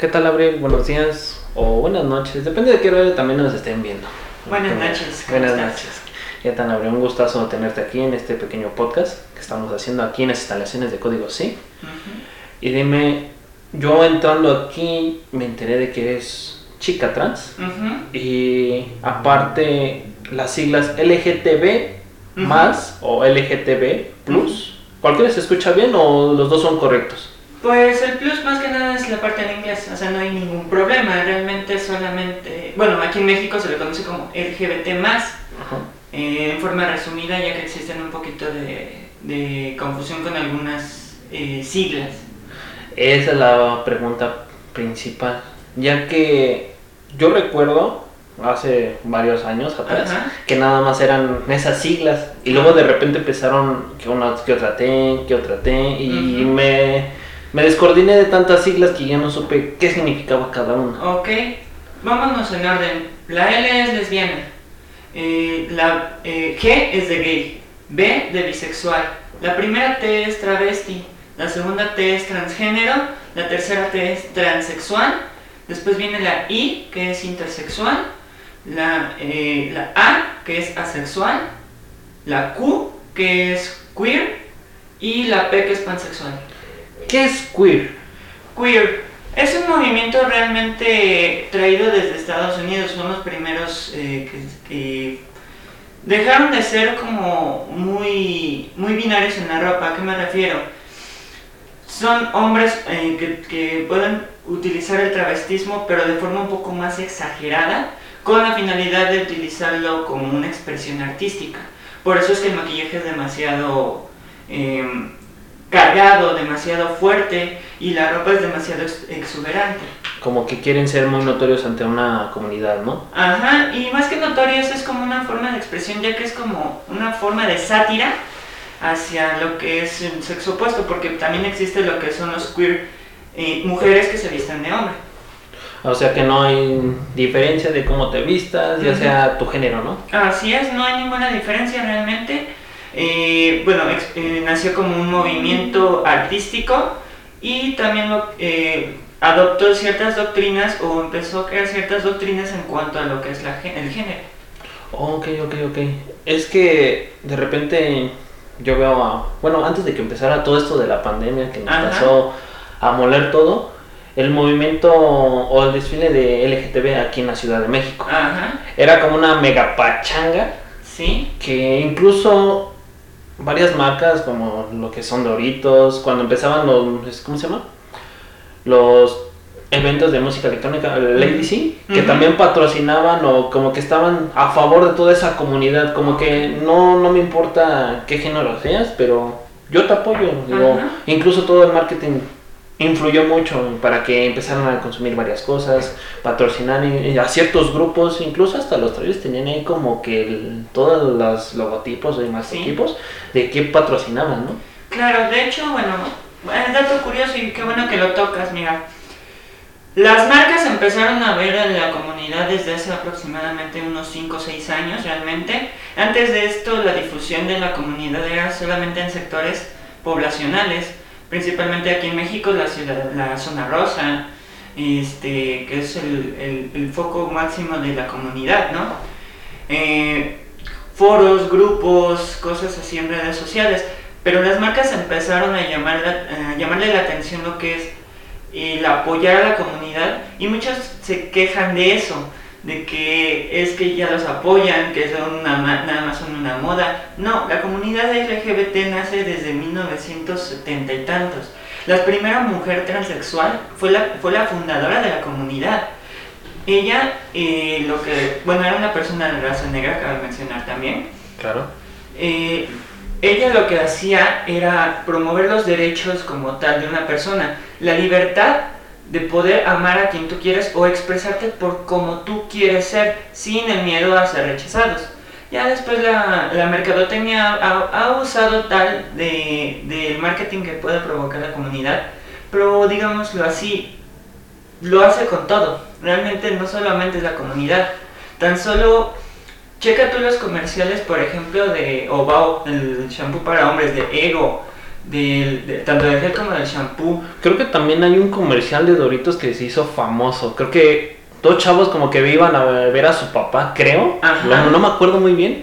¿Qué tal, Abril? Buenos días o buenas noches. Depende de qué hora también nos estén viendo. Buenas noches. ¿cómo Buenas estás? noches. Ya tan, Abril, un gustazo tenerte aquí en este pequeño podcast que estamos haciendo aquí en las instalaciones de Código Sí. Y dime, yo entrando aquí me enteré de que eres chica trans y aparte las siglas LGTB Ujú. más o LGTB plus. ¿Cualquiera se escucha bien o los dos son correctos? Pues el plus más que nada es la parte en inglés, o sea, no hay ningún problema, realmente solamente, bueno, aquí en México se le conoce como LGBT más, eh, en forma resumida, ya que existen un poquito de, de confusión con algunas eh, siglas. Esa es la pregunta principal, ya que yo recuerdo hace varios años atrás Ajá. que nada más eran esas siglas y luego de repente empezaron que una que otra T, que otra T y me, me descoordiné de tantas siglas que ya no supe qué significaba cada una. Ok, vámonos en orden. La L es lesbiana, eh, la eh, G es de gay, B de bisexual, la primera T es travesti, la segunda T es transgénero, la tercera T es transexual, después viene la I que es intersexual, la, eh, la A que es asexual, la Q que es queer y la P que es pansexual. ¿Qué es queer? Queer es un movimiento realmente traído desde Estados Unidos. Son los primeros eh, que, dejaron de ser como muy, muy binarios en la ropa. ¿A qué me refiero? Son hombres eh, que, que pueden utilizar el travestismo, pero de forma un poco más exagerada, con la finalidad de utilizarlo como una expresión artística. Por eso es que el maquillaje es demasiado em, cargado, demasiado fuerte y la ropa es demasiado ex- exuberante. Como que quieren ser muy notorios ante una comunidad, ¿no? Ajá, y más que notorios es como una forma de expresión, ya que es como una forma de sátira hacia lo que es el sexo opuesto, porque también existe lo que son los queer, eh, mujeres que se visten de hombre. O sea que no hay diferencia de cómo te vistas, ya sea tu género, ¿no? Así es, no hay ninguna diferencia realmente. Eh, bueno, eh, nació como un movimiento artístico y también lo- eh, adoptó ciertas doctrinas o empezó a crear ciertas doctrinas en cuanto a lo que es la, el género. Ok, ok, ok. Es que de repente yo veo a... Bueno, antes de que empezara todo esto de la pandemia que nos Ajá. pasó a moler todo, el movimiento o el desfile de LGTB aquí en la Ciudad de México. Ajá, Era como una mega pachanga sí, que incluso varias marcas como lo que son Doritos, cuando empezaban los... ¿Cómo se llama? Los eventos de música electrónica, Lady C, que Ujú. también patrocinaban o como que estaban a favor de toda esa comunidad, como que no, no me importa qué género seas, pero yo te apoyo. digo, incluso todo el marketing influyó mucho para que empezaran a consumir varias cosas, patrocinar a ciertos grupos, incluso hasta los trailers tenían ahí como que el- todos los logotipos y más Sí. equipos de qué patrocinaban, ¿no? Claro, de hecho, bueno, es dato curioso y qué bueno que lo tocas, mira. Las marcas empezaron a ver a la comunidad desde hace aproximadamente unos 5 o 6 años realmente. Antes de esto, la difusión de la comunidad era solamente en sectores poblacionales, principalmente aquí en México, la, ciudad, la zona rosa, este, que es el, el- foco máximo de la comunidad, ¿no? Eh, foros, grupos, cosas así en redes sociales. Pero las marcas empezaron a, llamar la- a llamarle la atención lo que es el apoyar a la comunidad y muchos se quejan de eso, de que es que ya los apoyan, que son una, nada más son una moda. No, la comunidad LGBT nace desde 1970 y tantos. La primera mujer transexual fue la, fue la fundadora de la comunidad. Ella, eh, lo que, bueno, era una persona de raza negra, cabe mencionar también. Claro. Eh, ella lo que hacía era promover los derechos como tal de una persona, la libertad de poder amar a quien tú quieres o expresarte por como tú quieres ser, sin el miedo a ser rechazados. Ya después la, la mercadotecnia ha, usado tal de, del marketing que puede provocar la comunidad, pero digámoslo así, lo hace con todo. Realmente no solamente es la comunidad, tan solo checa tú los comerciales, por ejemplo, de Obao, el shampoo para hombres de Ego, del, de- tanto del gel como del shampoo. Creo que también hay un comercial de Doritos que se hizo famoso. Creo que dos chavos como que iban a ver a su papá, creo. Ajá. No, no me acuerdo muy bien.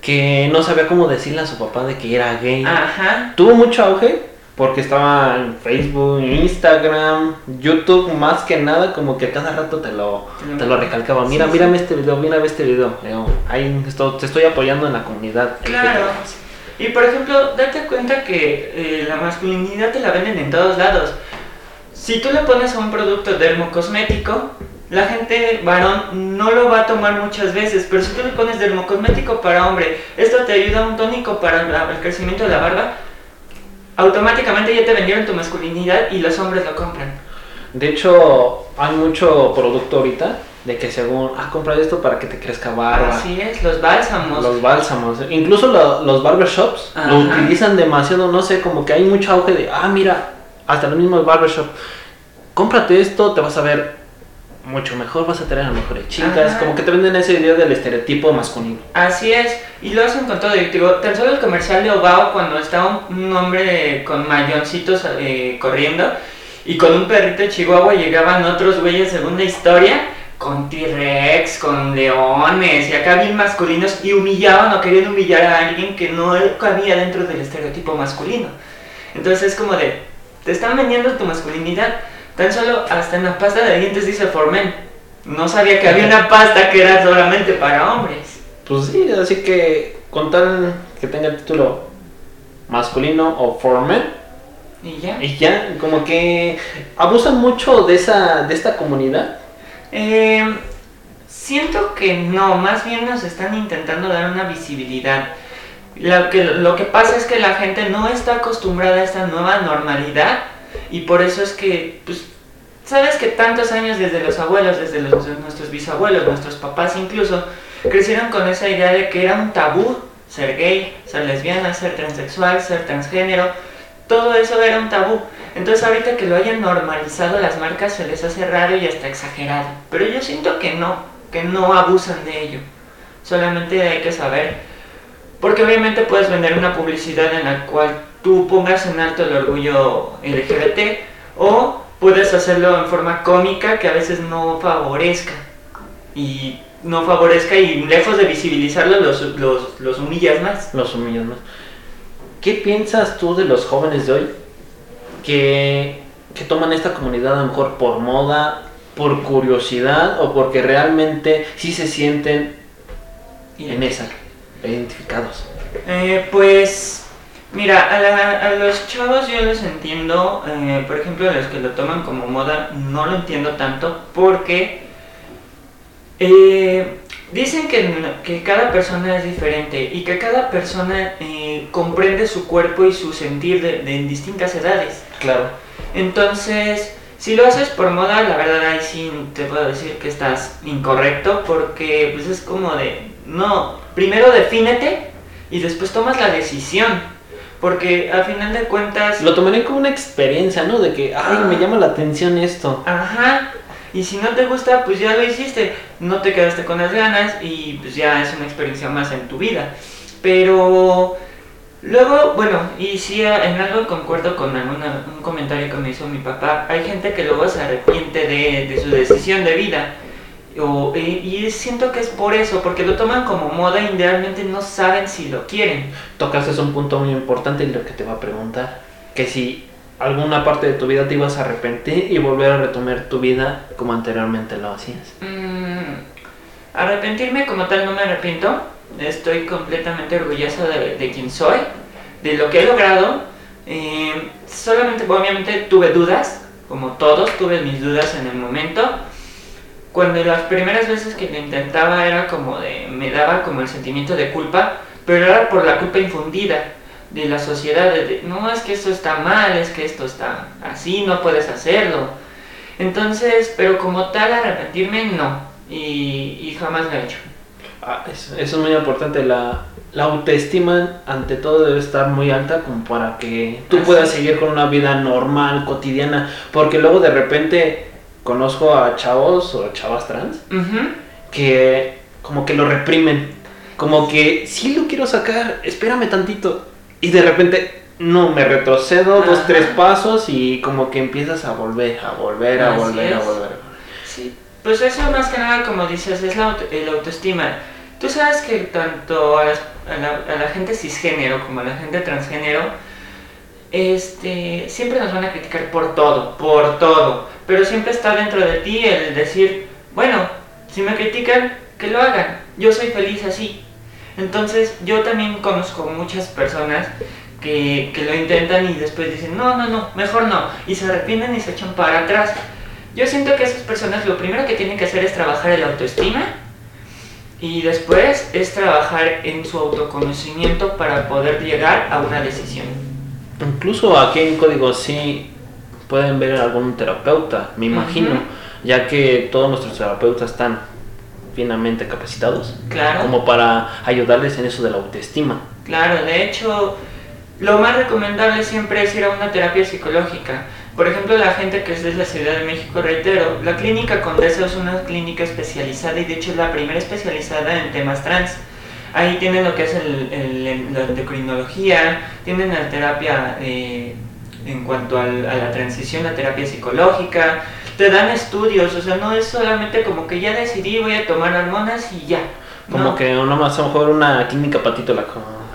Que no sabía cómo decirle a su papá de que era gay. Ajá. Tuvo mucho auge porque estaba en Facebook, Instagram, YouTube, más que nada, como que cada rato te lo, te lo recalcaba. Mira, Sí, mírame este video, mírame este video. Ahí esto- te estoy apoyando en la comunidad. Claro. Y por ejemplo, date cuenta que eh, la masculinidad te la venden en todos lados. Si tú le pones a un producto dermocosmético, la gente varón no lo va a tomar muchas veces, pero si tú le pones dermocosmético para hombre, esto te ayuda a un tónico para el crecimiento de la barba, automáticamente ya te vendieron tu masculinidad y los hombres lo compran. De hecho, hay mucho producto ahorita de que según, ah, compra esto para que te crezca barba. Así es, los bálsamos. Los bálsamos, incluso lo- los barbershops lo utilizan demasiado, no sé, como que hay mucho auge de, ah, mira, hasta los mismos barbershop, cómprate esto, te vas a ver mucho mejor, vas a tener a mejores chicas, Ajá. como que te venden esa idea del estereotipo masculino. Así es, y lo hacen con todo. Y digo, tan solo el comercial de Obao cuando está un, un hombre con mayoncitos eh, corriendo y con un perrito de Chihuahua llegaban otros güeyes según la historia con T-Rex, con leones y acá bien masculinos y humillaban o querían humillar a alguien que no cabía dentro del estereotipo masculino. Entonces es como de, te están vendiendo tu masculinidad. Tan solo hasta en la pasta de dientes dice for men. No sabía que había una pasta que era solamente para hombres. Pues sí, así que con tal que tenga el título masculino o for men, Y ya. y ya, como que abusan mucho de esa de esta comunidad. Eh, siento que no, más bien nos están intentando dar una visibilidad. Lo que, lo que pasa es que la gente no está acostumbrada a esta nueva normalidad y por eso es que, pues, sabes que tantos años desde los abuelos, desde nuestros bisabuelos, nuestros papás incluso, crecieron con esa idea de que era un tabú ser gay, ser lesbiana, ser transexual, ser transgénero, todo eso era un tabú. Entonces ahorita que lo hayan normalizado las marcas se les hace raro y hasta exagerado. Pero yo siento que no, que no abusan de ello. Solamente hay que saber. Porque obviamente puedes vender una publicidad en la cual tú pongas en alto el orgullo LGBT o puedes hacerlo en forma cómica que a veces no favorezca. Y no favorezca y lejos de visibilizarlo los, humillas más. Los humillas más. ¿Qué piensas tú de los jóvenes de hoy que, toman esta comunidad a lo mejor por moda, por curiosidad o porque realmente sí se sienten en esa, identificados? Eh, pues, mira, a, la- a los chavos yo los entiendo, eh, por ejemplo, los que lo toman como moda, no lo entiendo tanto porque eh, dicen que cada persona es diferente y que cada persona eh, comprende su cuerpo y su sentir de, de en distintas edades. Claro. Entonces, si lo haces por moda, la verdad ahí sí te puedo decir que estás incorrecto porque pues es como de, no, primero defínete y después tomas la decisión. Porque al final de cuentas, Lo tomaré como una experiencia, ¿no? De que, ay, me llama la atención esto. ajá, y si no te gusta, pues ya lo hiciste, no te quedaste con las ganas y pues ya es una experiencia más en tu vida. Pero luego, bueno, y sí en algo concuerdo con alguna, un comentario que me hizo mi papá, hay gente que luego se arrepiente de, de su decisión de vida. O- y, y siento que es por eso, porque lo toman como moda y realmente no saben si lo quieren. Tocaste un punto muy importante y lo que te va a preguntar. Que si alguna parte de tu vida te ibas a arrepentir y volver a retomar tu vida como anteriormente lo hacías. Mm, arrepentirme como tal no me arrepiento. Estoy completamente orgullosa de, de quién soy, de lo que he logrado. Eh, solamente, obviamente, tuve dudas, como todos, tuve mis dudas en el momento. Cuando las primeras veces que lo intentaba era como de, me daba como el sentimiento de culpa, pero era por la culpa infundida de la sociedad, de, no, es que esto está mal, es que esto está así, no puedes hacerlo. Entonces, pero como tal, arrepentirme no, y, y jamás lo he hecho. Ah, eso, es muy importante. La, la autoestima, ante todo, debe estar muy alta como para que tú Así puedas seguir con una vida normal, cotidiana. Porque luego de repente conozco a chavos o chavas trans Ujú. que como que lo reprimen. Como que sí lo quiero sacar, espérame tantito. Y de repente no, me retrocedo dos, Ajá. tres pasos y como que empiezas a volver, a volver, a Así volver, a es. volver. Sí, pues eso más que nada, como dices, es la auto- el autoestima. Tú sabes que tanto a, las- a la, a la gente cisgénero como a la gente transgénero, este, siempre nos van a criticar por todo, por todo. Pero siempre está dentro de ti el decir, bueno, si me critican, que lo hagan. Yo soy feliz así. Entonces, yo también conozco muchas personas que, que lo intentan y después dicen, no, no, no, mejor no. Y se arrepienten y se echan para atrás. Yo siento que esas personas lo primero que tienen que hacer es trabajar el autoestima y después es trabajar en su autoconocimiento para poder llegar a una decisión. Incluso aquí en Código sí pueden ver algún terapeuta, me imagino, ya que todos nuestros terapeutas están finamente capacitados Claro. como para ayudarles en eso de la autoestima. Claro, de hecho, lo más recomendable siempre es ir a una terapia psicológica. Por ejemplo, la gente que es de la Ciudad de México, reitero, la clínica Condesa es una clínica especializada y de hecho es la primera especializada en temas trans. Ahí tienen lo que es el, el- la endocrinología, tienen la terapia eh, en cuanto al- a la transición, la terapia psicológica, te dan estudios, o sea, no es solamente como que ya decidí voy a tomar hormonas y ya. Como no. que uno más a lo mejor una clínica patito la,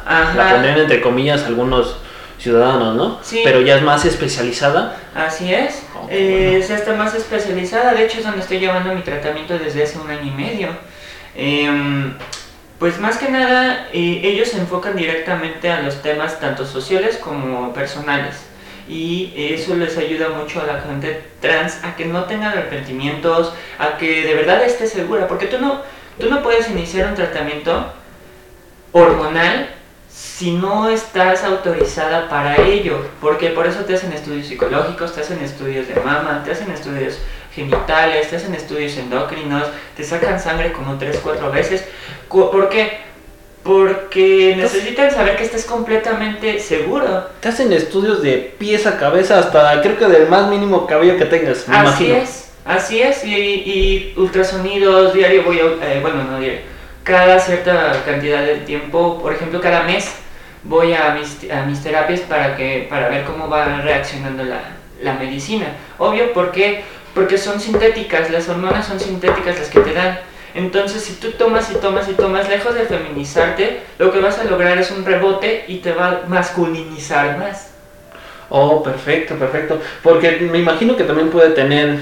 Ajá. la pondrían entre comillas algunos ciudadanos, ¿no? Sí. Pero ya es más especializada. Así es, Oh, eh, bueno. más especializada, de hecho es donde estoy llevando mi tratamiento desde hace un año y medio. Em, pues más que nada, eh, ellos se enfocan directamente a los temas tanto sociales como personales. Y eso les ayuda mucho a la gente trans a que no tenga arrepentimientos, a que de verdad esté segura, porque tú no, tú no puedes iniciar un tratamiento hormonal si no estás autorizada para ello, porque por eso te hacen estudios psicológicos, te hacen estudios de mama, te hacen estudios genitales, te hacen estudios endocrinos, te sacan sangre como 3, 4 veces. ¿Por qué? Porque necesitan saber que estés completamente seguro. Te hacen estudios de pies a cabeza hasta creo que del más mínimo cabello que tengas, me Así imagino. es, así es, y, y ultrasonidos diario voy a, eh, bueno, no diario, cada cierta cantidad de tiempo, por ejemplo, cada mes voy a mis, a mis terapias para, que, para ver cómo va reaccionando la, la medicina. Obvio, ¿por qué? Porque son sintéticas, las hormonas son sintéticas las que te dan. Entonces, si tú tomas y tomas y tomas, lejos de feminizarte, lo que vas a lograr es un rebote y te va a masculinizar más. Oh, perfecto, perfecto. Porque me imagino que también puede tener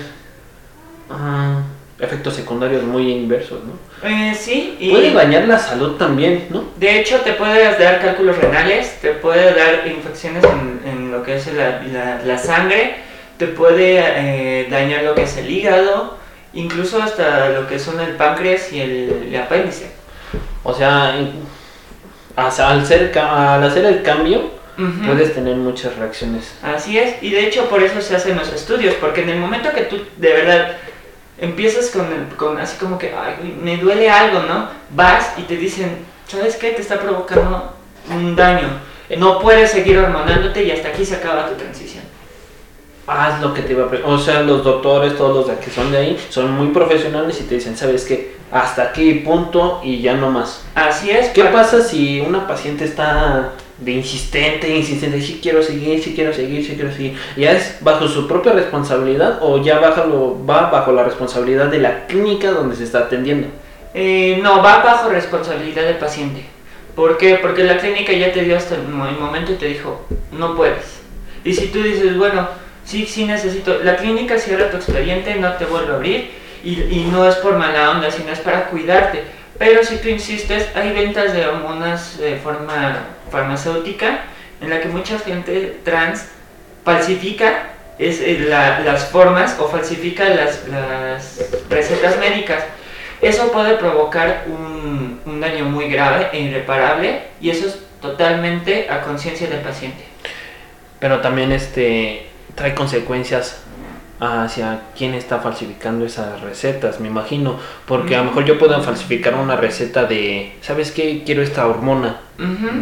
ah, efectos secundarios muy inversos, ¿no? Eh, sí, y... Puede dañar la salud también, ¿no? De hecho, te puede dar cálculos renales, te puede dar infecciones en, en lo que es la, la- la sangre, te puede eh, dañar lo que es el hígado, incluso hasta lo que son el páncreas y el, el apéndice. O sea, al, ser, al hacer el cambio, puedes tener muchas reacciones. Así es, y de hecho por eso se hacen los estudios, porque en el momento que tú de verdad empiezas con, el- con así como que, ay, me duele algo, ¿no? Vas y te dicen, ¿sabes qué? Te está provocando un daño. No puedes seguir hormonándote y hasta aquí se acaba tu transición. Haz lo que te iba a O sea, los doctores, todos los que son de ahí, son muy profesionales y te dicen, ¿sabes qué? Hasta aquí, punto, y ya no más. Así es. ¿Qué pa- pasa si una paciente está de insistente, insistente, sí quiero seguir, sí quiero seguir, sí quiero seguir? ¿Ya es bajo su propia responsabilidad o ya baja lo- va bajo la responsabilidad de la clínica donde se está atendiendo? Eh, no, va bajo responsabilidad del paciente. ¿Por qué? Porque la clínica ya te dio hasta el momento y te dijo, no puedes. Y si tú dices, bueno, sí, sí necesito, la clínica cierra tu expediente, no te vuelve a abrir y, y no es por mala onda, sino es para cuidarte. Pero si tú insistes, hay ventas de hormonas de forma farmacéutica en la que mucha gente trans falsifica es, eh, la- las formas o falsifica las, las recetas médicas. Eso puede provocar un, un daño muy grave e irreparable y eso es totalmente a conciencia del paciente. Pero también este trae consecuencias hacia quién está falsificando esas recetas, me imagino, porque a lo mejor yo puedo falsificar una receta de, ¿sabes qué? Quiero esta hormona.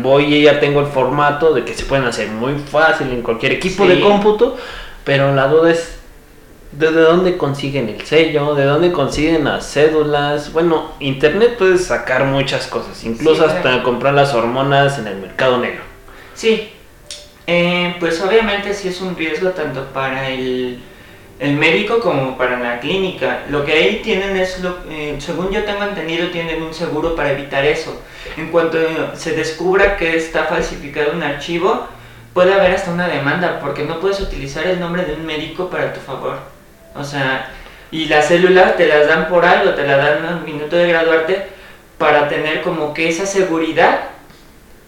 Voy y ya tengo el formato de que se pueden hacer muy fácil en cualquier equipo Sí. de cómputo, pero la duda es de de dónde consiguen el sello, de dónde consiguen las cédulas. Bueno, internet puedes sacar muchas cosas, incluso Sí, hasta comprar las hormonas en el mercado negro. Sí, Eh, pues obviamente sí es un riesgo tanto para el, el médico como para la clínica. Lo que ahí tienen es, lo, eh, según yo tengo entendido, tienen un seguro para evitar eso. En cuanto se descubra que está falsificado un archivo, puede haber hasta una demanda porque no puedes utilizar el nombre de un médico para tu favor. O sea, y las células te las dan por algo, te las dan un minuto de graduarte para tener como que esa seguridad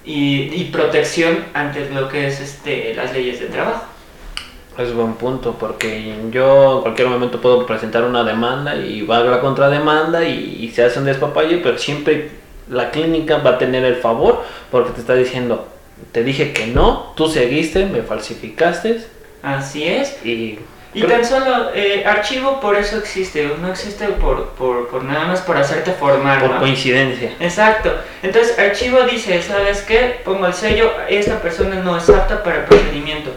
y, y protección ante lo que es este, las leyes de trabajo. Es buen punto, porque yo en cualquier momento puedo presentar una demanda y va a la contrademanda y, y se hace un despapalle, pero siempre la clínica va a tener el favor porque te está diciendo, te dije que no, tú seguiste, me falsificaste Así es. y... Y tan solo, eh, archivo por eso existe, no existe por, por, por nada más por hacerte formar, Por ¿no? coincidencia. Exacto. Entonces, archivo dice, ¿sabes qué? Pongo el sello, esta persona no es apta para el procedimiento.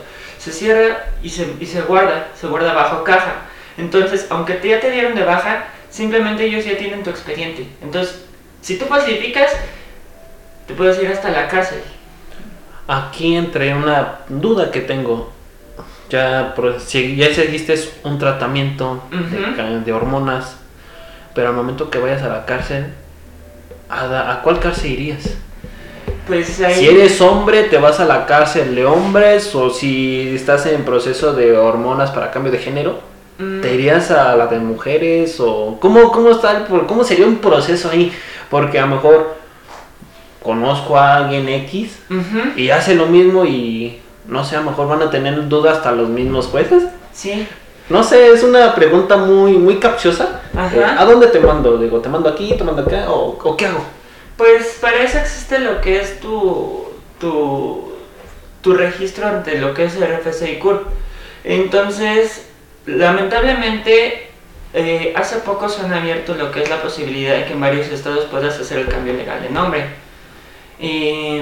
Se cierra y se, y se guarda, se guarda bajo caja. Entonces, aunque te- ya te dieron de baja, simplemente ellos ya tienen tu expediente. Entonces, si tú falsificas, te puedes ir hasta la cárcel. Aquí entre una duda que tengo. Ya, ya seguiste un tratamiento de de, hormonas, pero al momento que vayas a la cárcel, ¿a, a cuál cárcel irías? Pues ahí... Si eres hombre, te vas a la cárcel de hombres, o si estás en proceso de hormonas para cambio de género, Mm, ¿te irías a la de mujeres? o ¿Cómo, cómo, está el cómo sería un proceso ahí? Porque a lo mejor conozco a alguien X y hace lo mismo y no sé, a lo mejor van a tener dudas hasta los mismos jueces. Sí. No sé, es una pregunta muy muy capciosa. Ajá. Eh, ¿A dónde te mando? Digo, ¿te mando aquí, te mando acá o, o qué hago? Pues para eso existe lo que es tu, tu, tu registro ante lo que es el RFC y CURP. Entonces, lamentablemente, eh, hace poco se han abierto lo que es la posibilidad de que en varios estados puedas hacer el cambio legal de nombre y,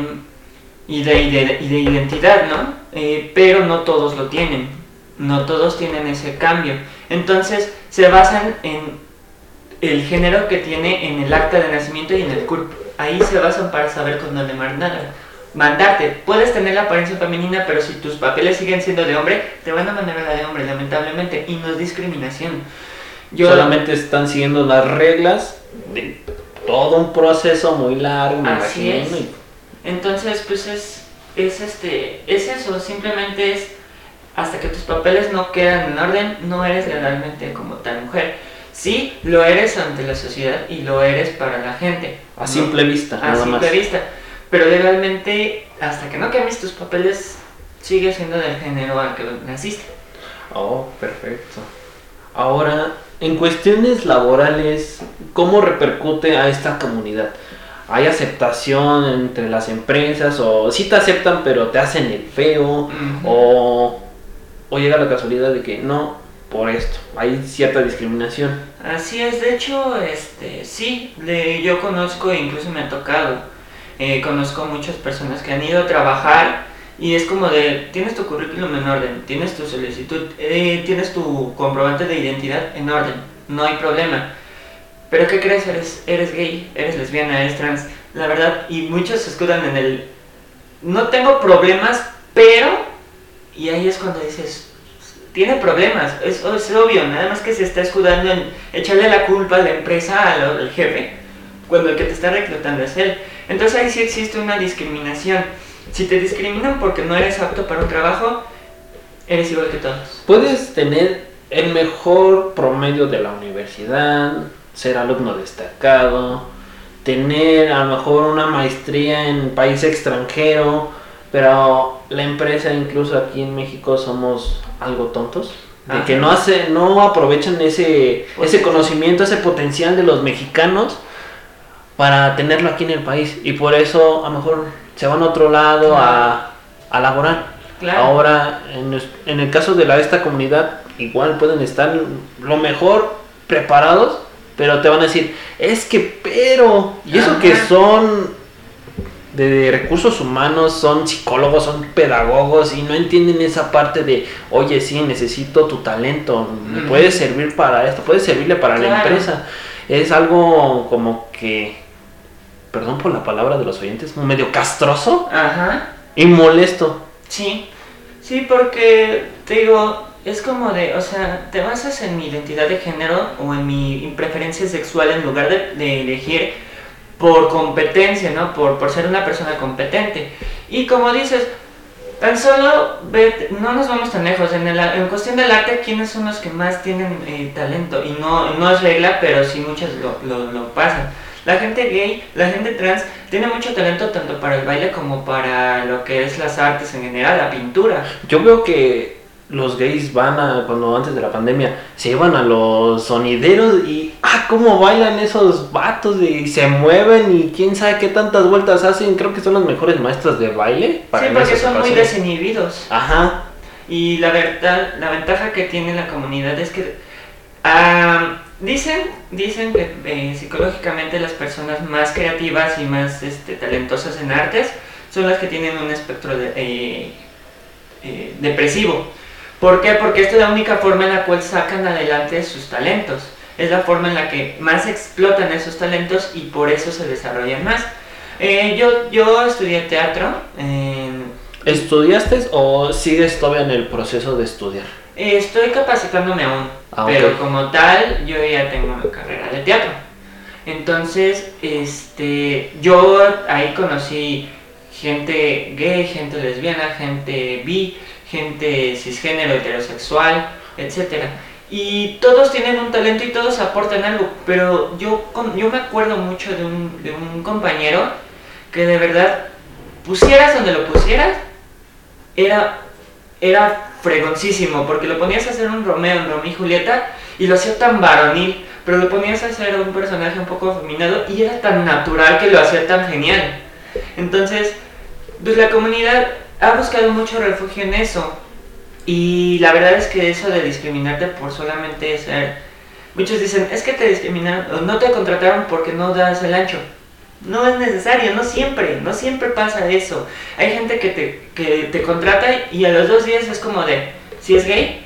de, y de- y de identidad, ¿no? Eh, pero no todos lo tienen, no todos tienen ese cambio. Entonces, se basan en el género que tiene en el acta de nacimiento y en el CURP. Ahí se basan para saber con dónde mandar. Mandarte. Puedes tener la apariencia femenina, pero si tus papeles siguen siendo de hombre, te van a mandar a la de hombre, lamentablemente. Y no es discriminación. Yo, Solamente están siguiendo las reglas de todo un proceso muy largo, me Así imagino. es. Entonces, pues es, es, este, es eso. Simplemente es hasta que tus papeles no quedan en orden, no eres legalmente como tal mujer. Sí, lo eres ante la sociedad y lo eres para la gente. A simple vista, a nada simple más. vista. Pero legalmente, hasta que no cambies tus papeles, sigue siendo del género al que naciste. Oh, perfecto. Ahora, en cuestiones laborales, ¿cómo repercute a esta comunidad? ¿Hay aceptación entre las empresas o sí te aceptan pero te hacen el feo? O, o llega la casualidad de que no, por esto, hay cierta discriminación. Así es, de hecho, este, sí, yo conozco e incluso me ha tocado. eh, conozco muchas personas que han ido a trabajar y es como de, tienes tu currículum en orden, tienes tu solicitud, eh, tienes tu comprobante de identidad en orden, no hay problema. Pero ¿qué crees? Eres, eres gay, eres lesbiana, eres trans, la verdad, y muchos se escudan en el, no tengo problemas, pero, y ahí es cuando dices, tiene problemas, es, es obvio, nada más que se está escudando en echarle la culpa a la empresa, al, al jefe, cuando el que te está reclutando es él. Entonces ahí sí existe una discriminación. Si te discriminan porque no eres apto para un trabajo, eres igual que todos. Puedes tener el mejor promedio de la universidad, ser alumno destacado, tener a lo mejor una maestría en país extranjero, pero la empresa incluso aquí en México somos algo tontos. De Ajá. que no hace, no aprovechan ese, ese conocimiento, ese potencial de los mexicanos para tenerlo aquí en el país. Y por eso a lo mejor se van a otro lado a, a laborar. Claro. Ahora, en, en el caso de la, esta comunidad, igual pueden estar lo mejor preparados, pero te van a decir, es que pero, y eso que Ajá. son de recursos humanos, son psicólogos, son pedagogos y no entienden esa parte de, oye, sí, necesito tu talento, me Ujú. puede servir para esto, puede servirle para la empresa. Es algo como que, perdón por la palabra de los oyentes, medio castroso Ajá. y molesto. Sí, Sí, porque te digo, es como de, o sea, te basas en mi identidad de género o en mi preferencia sexual en lugar de, de elegir por competencia, ¿no? Por, por ser una persona competente. Y como dices, tan solo no nos vamos tan lejos. En, el, en cuestión del arte, ¿quiénes son los que más tienen eh, talento? Y no, no es regla, pero sí muchas lo, lo, lo pasan. La gente gay, la gente trans, tiene mucho talento tanto para el baile como para lo que es las artes en general, la pintura. Yo veo que los gays van a, cuando antes de la pandemia, se iban a los sonideros y, ah, cómo bailan esos vatos y se mueven y quién sabe qué tantas vueltas hacen. Creo que son los mejores maestros de baile. sí, porque son muy desinhibidos. Ajá. Y la verdad, la ventaja que tiene la comunidad es que ah, dicen, dicen que eh, psicológicamente las personas más creativas y más este, talentosas en artes son las que tienen un espectro de, eh, eh, depresivo. ¿Por qué? Porque esta es la única forma en la cual sacan adelante sus talentos. Es la forma en la que más explotan esos talentos y por eso se desarrollan más. Eh, yo, yo estudié teatro. en- ¿Estudiaste o sigues todavía en el proceso de estudiar? eh, estoy capacitándome aún, Ah, pero como tal yo ya tengo una carrera de teatro. Entonces, este, yo ahí conocí gente gay, gente lesbiana, gente bi, gente cisgénero, heterosexual, etcétera. Y todos tienen un talento y todos aportan algo, pero yo, yo me acuerdo mucho de un, de un compañero que de verdad, pusieras donde lo pusieras, era, era fregoncísimo, porque lo ponías a hacer un Romeo en Romeo y Julieta y lo hacía tan varonil, pero lo ponías a hacer un personaje un poco afeminado y era tan natural que lo hacía tan genial. Entonces, pues la comunidad ha buscado mucho refugio en eso. Y la verdad es que eso de discriminarte por solamente ser... Muchos dicen, es que te discriminaron, no te contrataron porque no das el ancho. No es necesario, no siempre, no siempre pasa eso. Hay gente que te, que te contrata y a los dos días es como de, si es gay,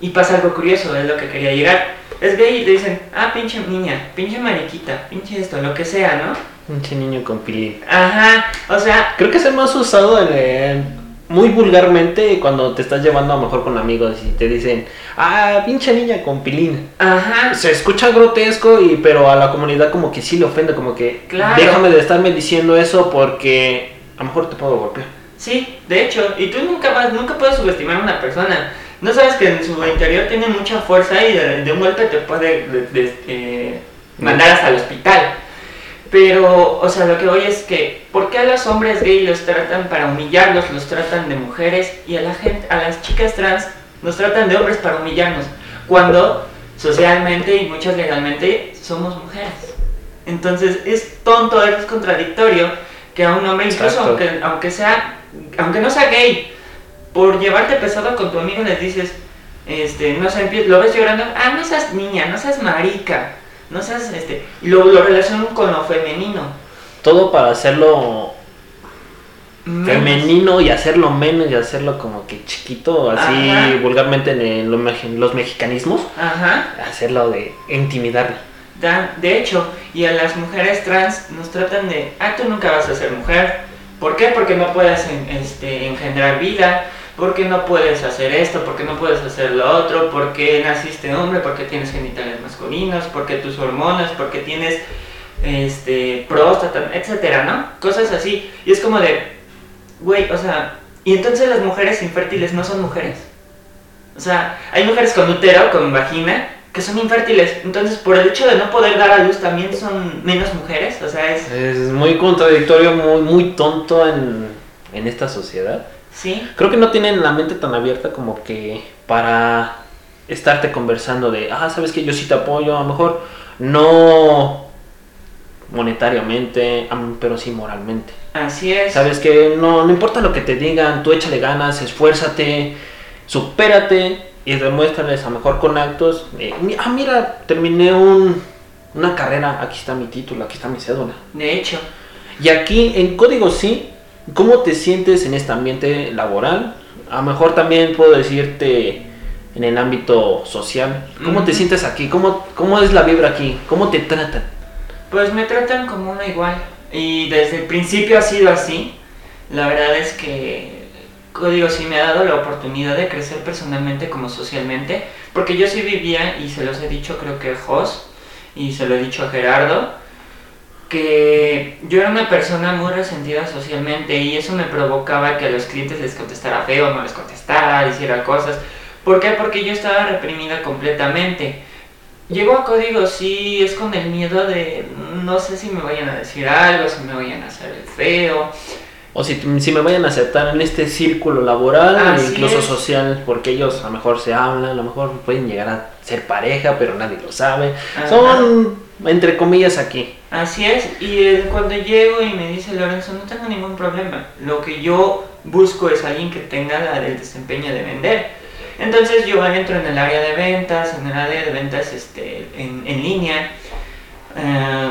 y pasa algo curioso, es lo que quería llegar. Es gay y te dicen, ah, pinche niña, pinche mariquita, pinche esto, lo que sea, ¿no? Pinche niño con pilín. Ajá, o sea, Creo que es el más usado en, muy vulgarmente cuando te estás llevando a lo mejor con amigos y te dicen, ah, pinche niña con pilín. ajá, Se escucha grotesco, y, pero a la comunidad como que sí le ofende, como que Claro. déjame de estarme diciendo eso porque a lo mejor te puedo golpear. Sí, de hecho, y tú nunca vas, nunca puedes subestimar a una persona. No sabes que en su interior tiene mucha fuerza y de, de un golpe te puede de- de- eh, mandar hasta el hospital. Pero, o sea, lo que voy es que, ¿por qué a los hombres gay los tratan para humillarlos, los tratan de mujeres y a la gente, a las chicas trans nos tratan de hombres para humillarnos? Cuando socialmente y muchas legalmente somos mujeres. Entonces es tonto, es contradictorio que a un hombre, incluso aunque, aunque sea, aunque no sea gay, por llevarte pesado con tu amigo les dices, este, no sé, lo ves llorando, ah, no seas niña, no seas marica, no seas, este, y lo, lo relacionan con lo femenino. Todo para hacerlo Menos. femenino y hacerlo menos y hacerlo como que chiquito, así Ajá. vulgarmente en, lo los mexicanismos, Ajá, hacerlo de intimidarle. da- de hecho, y a las mujeres trans nos tratan de, ah, tú nunca vas a ser mujer. ¿Por qué? Porque no puedes en- este, engendrar vida, porque no puedes hacer esto, porque no puedes hacer lo otro, porque naciste hombre, porque tienes genitales masculinos, porque tus hormonas, porque tienes este, próstata, etcétera, ¿no? Cosas así. Y es como de, güey, o sea, y entonces las mujeres infértiles no son mujeres. O sea, hay mujeres con útero, con vagina, que son infértiles. Entonces, por el hecho de no poder dar a luz, también son menos mujeres. O sea, es. Es muy contradictorio, muy, muy tonto en, en esta sociedad. Sí, Creo que no tienen la mente tan abierta como que para estarte conversando de, ah, sabes que yo sí te apoyo, a lo mejor no monetariamente, am- pero sí moralmente. así es. Sabes que no, no importa lo que te digan, tú échale ganas, esfuérzate, supérate y demuéstrales a lo mejor con actos. de, "Mi- ah, mira, terminé un, una carrera, aquí está mi título, aquí está mi cédula. De hecho, Y aquí en código sí, ¿cómo te sientes en este ambiente laboral? A lo mejor también puedo decirte en el ámbito social. ¿Cómo te Ujú. sientes aquí? ¿Cómo, ¿Cómo es la vibra aquí? ¿Cómo te tratan? pues me tratan como una igual. Y desde el principio ha sido así. La verdad es que código sí me ha dado la oportunidad de crecer personalmente como socialmente, porque yo sí vivía, y se los he dicho creo que a Jos, y se lo he dicho a Gerardo, que yo era una persona muy resentida socialmente y eso me provocaba que a los clientes les contestara feo, no les contestara, hiciera cosas. ¿Por qué? Porque yo estaba reprimida completamente. Llego a código, sí, es con el miedo de no sé si me vayan a decir algo, si me vayan a hacer el feo. O si, si me vayan a aceptar en este círculo laboral e Así incluso es. social, porque ellos a lo mejor se hablan, a lo mejor pueden llegar a ser pareja, pero nadie lo sabe. Ajá. Son, entre comillas, aquí. Así es, y eh, cuando llego y me dice Lorenzo, no tengo ningún problema. Lo que yo busco es alguien que tenga la del desempeño de vender. Entonces yo entro en el área de ventas, en el área de ventas este, en, en línea. Eh,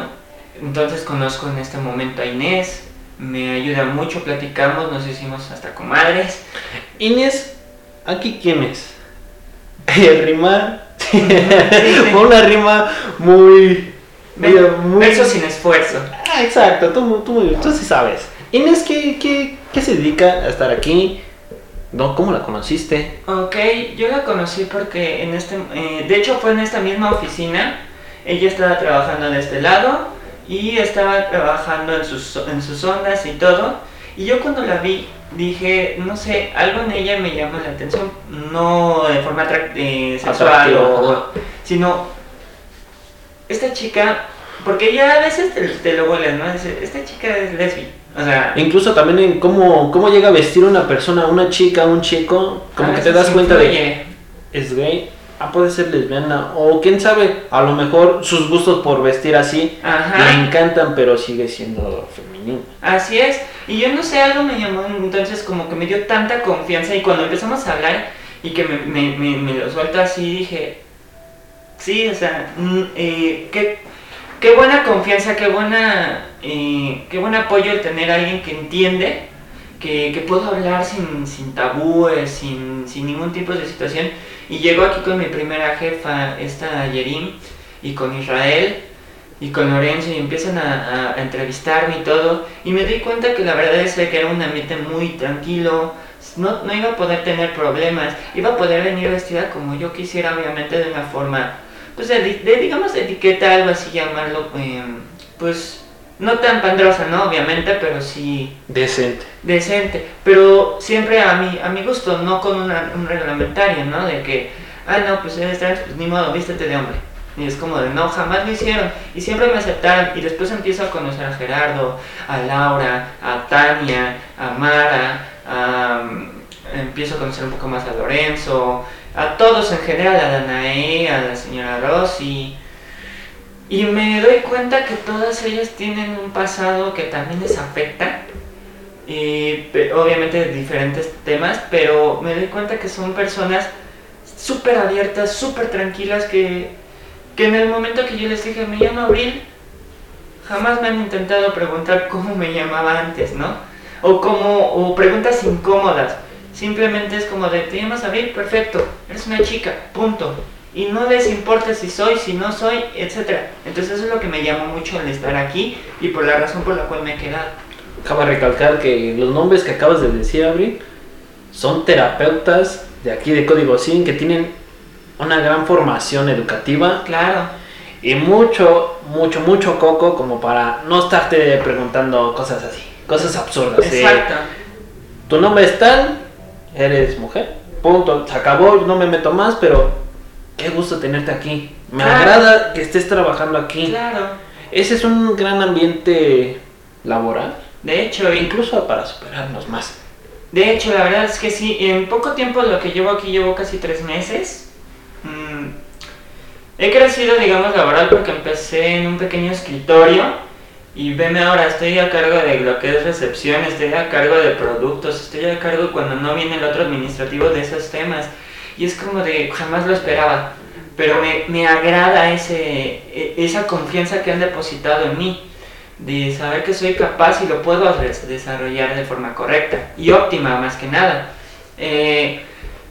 entonces conozco en este momento a Inés, me ayuda mucho, platicamos, nos hicimos hasta comadres. Inés, ¿aquí quién es? Rimar. sí. Fue una rima muy. Muy, muy- Verso sin esfuerzo. Ah, exacto, tú, tú, tú sí sabes. Inés, ¿qué, qué, qué se dedica a estar aquí? No, ¿Cómo la conociste? Ok, yo la conocí porque en este, eh, de hecho fue en esta misma oficina, ella estaba trabajando de este lado y estaba trabajando en sus, en sus ondas y todo, y yo cuando la vi dije, no sé, algo en ella me llamó la atención, no de forma eh, sexual, o- sino esta chica, porque ya a veces te, te lo hueles, ¿no? Dice, esta chica es lesbi, o sea... Incluso también en cómo, cómo llega a vestir una persona, una chica, un chico, como a que te das cuenta de influye. que es gay, ah, puede ser lesbiana, o quién sabe, a lo mejor sus gustos por vestir así Ajá. le encantan, pero sigue siendo femenino. Así es, y yo no sé, algo me llamó entonces como que me dio tanta confianza y cuando empezamos a hablar y que me, me, me, me lo suelta así dije, sí, o sea, mm, eh, qué, qué buena confianza, qué buena, eh, qué buen apoyo el tener a alguien que entiende, que, que puedo hablar sin, sin tabúes, sin, sin ningún tipo de situación. Y llego aquí con mi primera jefa, esta Yerim, y con Israel, y con Lorenzo y empiezan a, a- a entrevistarme y todo y me di cuenta que la verdad es que era un ambiente muy tranquilo no, no iba a poder tener problemas iba a poder venir vestida como yo quisiera obviamente de una forma pues de, digamos etiqueta algo así llamarlo eh, pues no tan pandrosa no obviamente pero sí Decente. decente, pero siempre a mi, a mi gusto, no con una- un reglamentario, ¿no? De que, ah, no, pues eres trans, pues ni modo, vístete de hombre. Y es como de, no, jamás lo hicieron. Y siempre me aceptaron. Y después empiezo a conocer a Gerardo, a Laura, a Tania, a Mara, a, mm, empiezo a conocer un poco más a Lorenzo, a todos en general, a Danae, a la señora Rosy. Y me doy cuenta que todas ellas tienen un pasado que también les afecta. Y pe- obviamente de diferentes temas, pero me doy cuenta que son personas súper abiertas, súper tranquilas, que, que en el momento que yo les dije, me llamo Abril, jamás me han intentado preguntar cómo me llamaba antes, ¿no? O, como, o preguntas incómodas. Simplemente es como de, ¿te llamas Abril? Perfecto, eres una chica, punto. Y no les importa si soy, si no soy, etc. Entonces eso es lo que me llamó mucho el estar aquí y por la razón por la cual me he quedado. Acaba de recalcar que los nombres que acabas de decir, Abril, son terapeutas de aquí de Código 100 que tienen una gran formación educativa Claro. y mucho, mucho, mucho coco como para no estarte preguntando cosas así, cosas absurdas. Exacto. tu nombre es tal, eres mujer, punto, se acabó, no me meto más, pero qué gusto tenerte aquí. Me Claro. agrada que estés trabajando aquí. Claro. Ese es un gran ambiente laboral, De hecho, incluso para superarnos más. de hecho, la verdad es que sí, en poco tiempo lo que llevo aquí, llevo casi tres meses. mm, he crecido, digamos, laboral porque empecé en un pequeño escritorio y veme ahora, estoy a cargo de lo que es recepción, estoy a cargo de productos, estoy a cargo cuando no viene el otro administrativo de esos temas. Y es como de, jamás lo esperaba, pero me, me agrada ese, e- esa confianza que han depositado en mí. de saber que soy capaz y lo puedo des- desarrollar de forma correcta y óptima más que nada. Eh,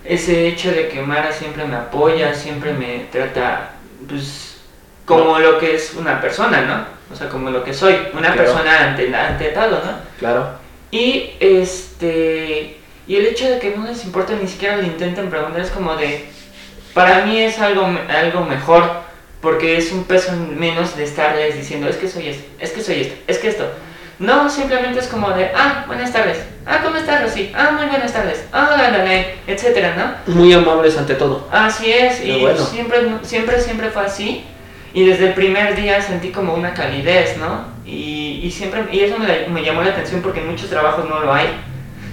ese hecho de que Mara siempre me apoya, siempre me trata pues como lo que es una persona, ¿no? O sea, como lo que soy, una Claro. persona ante, ante todo, ¿no? Claro. Y este Y el hecho de que no les importe ni siquiera le intenten preguntar es como de, para mí es algo, algo mejor, porque es un peso menos de estarles diciendo, es que soy esto, es que soy esto, es que esto. No, simplemente es como de, ah, buenas tardes, ah, ¿cómo estás, Rosy? Ah, muy buenas tardes, ah, la, la, etcétera, ¿no? Muy amables ante todo. Así es, y siempre, siempre, siempre fue así. Y desde el primer día sentí como una calidez, ¿no? Y, y siempre, y eso me, me, llamó la atención porque en muchos trabajos no lo hay.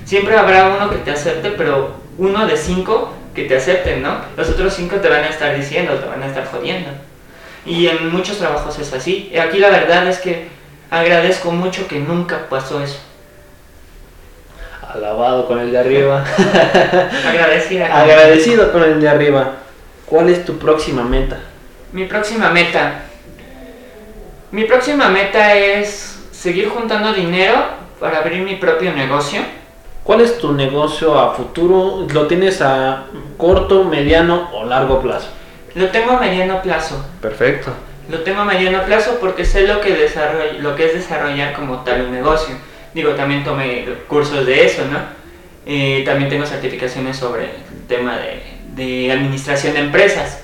Siempre habrá uno que te acepte, pero uno de cinco que te acepten, ¿no? Los otros cinco te van a estar diciendo, te van a estar jodiendo. Y en muchos trabajos es así. Y aquí la verdad es que agradezco mucho que nunca pasó eso. Alabado con el de arriba. Agradecido. Agradecido con el de arriba. ¿Cuál es tu próxima meta? Mi próxima meta. Mi próxima meta es seguir juntando dinero para abrir mi propio negocio. ¿Cuál es tu negocio a futuro? ¿Lo tienes a corto, mediano o largo plazo? Lo tengo a mediano plazo. Perfecto. Lo tengo a mediano plazo porque sé lo que, lo que es desarrollar como tal un negocio. Digo, también tomé cursos de eso, ¿no? Eh, también tengo certificaciones sobre el tema de, de administración de empresas.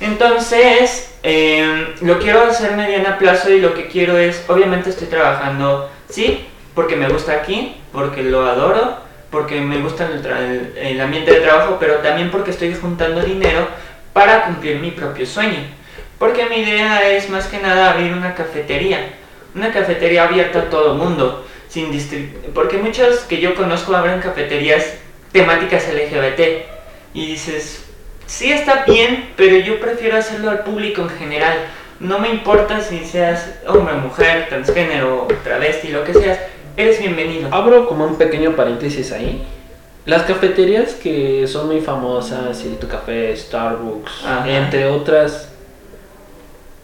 Entonces, em, lo quiero hacer mediano plazo y lo que quiero es, obviamente estoy trabajando, sí, porque me gusta aquí, porque lo adoro, porque me gusta el, el, ambiente de trabajo, pero también porque estoy juntando dinero para cumplir mi propio sueño. Porque mi idea es más que nada abrir una cafetería, una cafetería abierta a todo mundo, sin porque muchos que yo conozco abren cafeterías temáticas LGBT y dices, sí está bien, pero yo prefiero hacerlo al público en general. No me importa si seas hombre, mujer, transgénero, travesti, lo que seas, eres bienvenido. Abro como un pequeño paréntesis ahí. Las cafeterías que son muy famosas, tu Café, Starbucks, entre otras,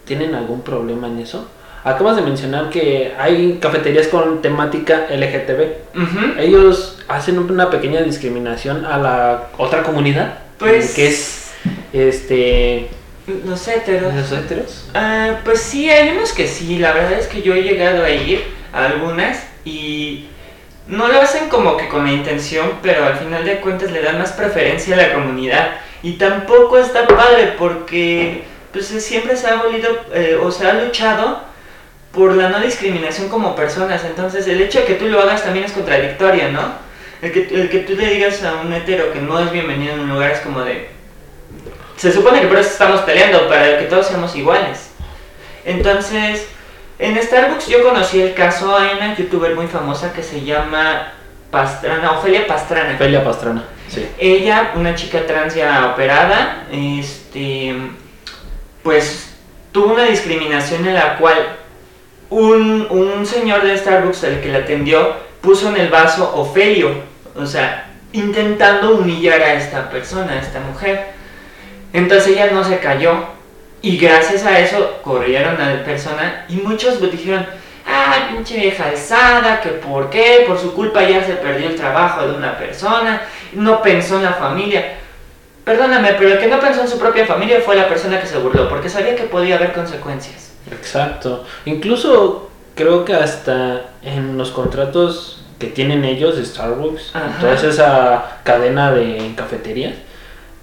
¿tienen algún problema en eso? Acabas de mencionar que hay cafeterías con temática LGTB. Ellos hacen una pequeña discriminación a la otra comunidad. Pues. Que es. Este. Los héteros. ¿Los héteros? Ah, pues sí, hay unos que sí. La verdad es que yo he llegado a ir a algunas y. No lo hacen como que con la intención, pero al final de cuentas le dan más preferencia a la comunidad. Y tampoco está padre porque pues siempre se ha abolido eh, o se ha luchado por la no discriminación como personas. Entonces el hecho de que tú lo hagas también es contradictorio, ¿no? El que, el que tú le digas a un hetero que no es bienvenido en un lugar es como de... Se supone que por eso estamos peleando, para que todos seamos iguales. Entonces, en Starbucks yo conocí el caso, hay una youtuber muy famosa que se llama Pastrana, Ofelia Pastrana. Ofelia Pastrana, sí. Ella, una chica trans ya operada, este, pues tuvo una discriminación en la cual un, un señor de Starbucks, el que la atendió, puso en el vaso Ofelio, o sea, intentando humillar a esta persona, a esta mujer. Entonces ella no se cayó y gracias a eso corrieron a la persona y muchos dijeron, ah, pinche vieja alzada, que por qué, por su culpa ya se perdió el trabajo de una persona, no pensó en la familia. Perdóname, pero el que no pensó en su propia familia fue la persona que se burló, porque sabía que podía haber consecuencias. Exacto. Incluso creo que hasta en los contratos que tienen ellos de Starbucks, toda esa cadena de cafeterías,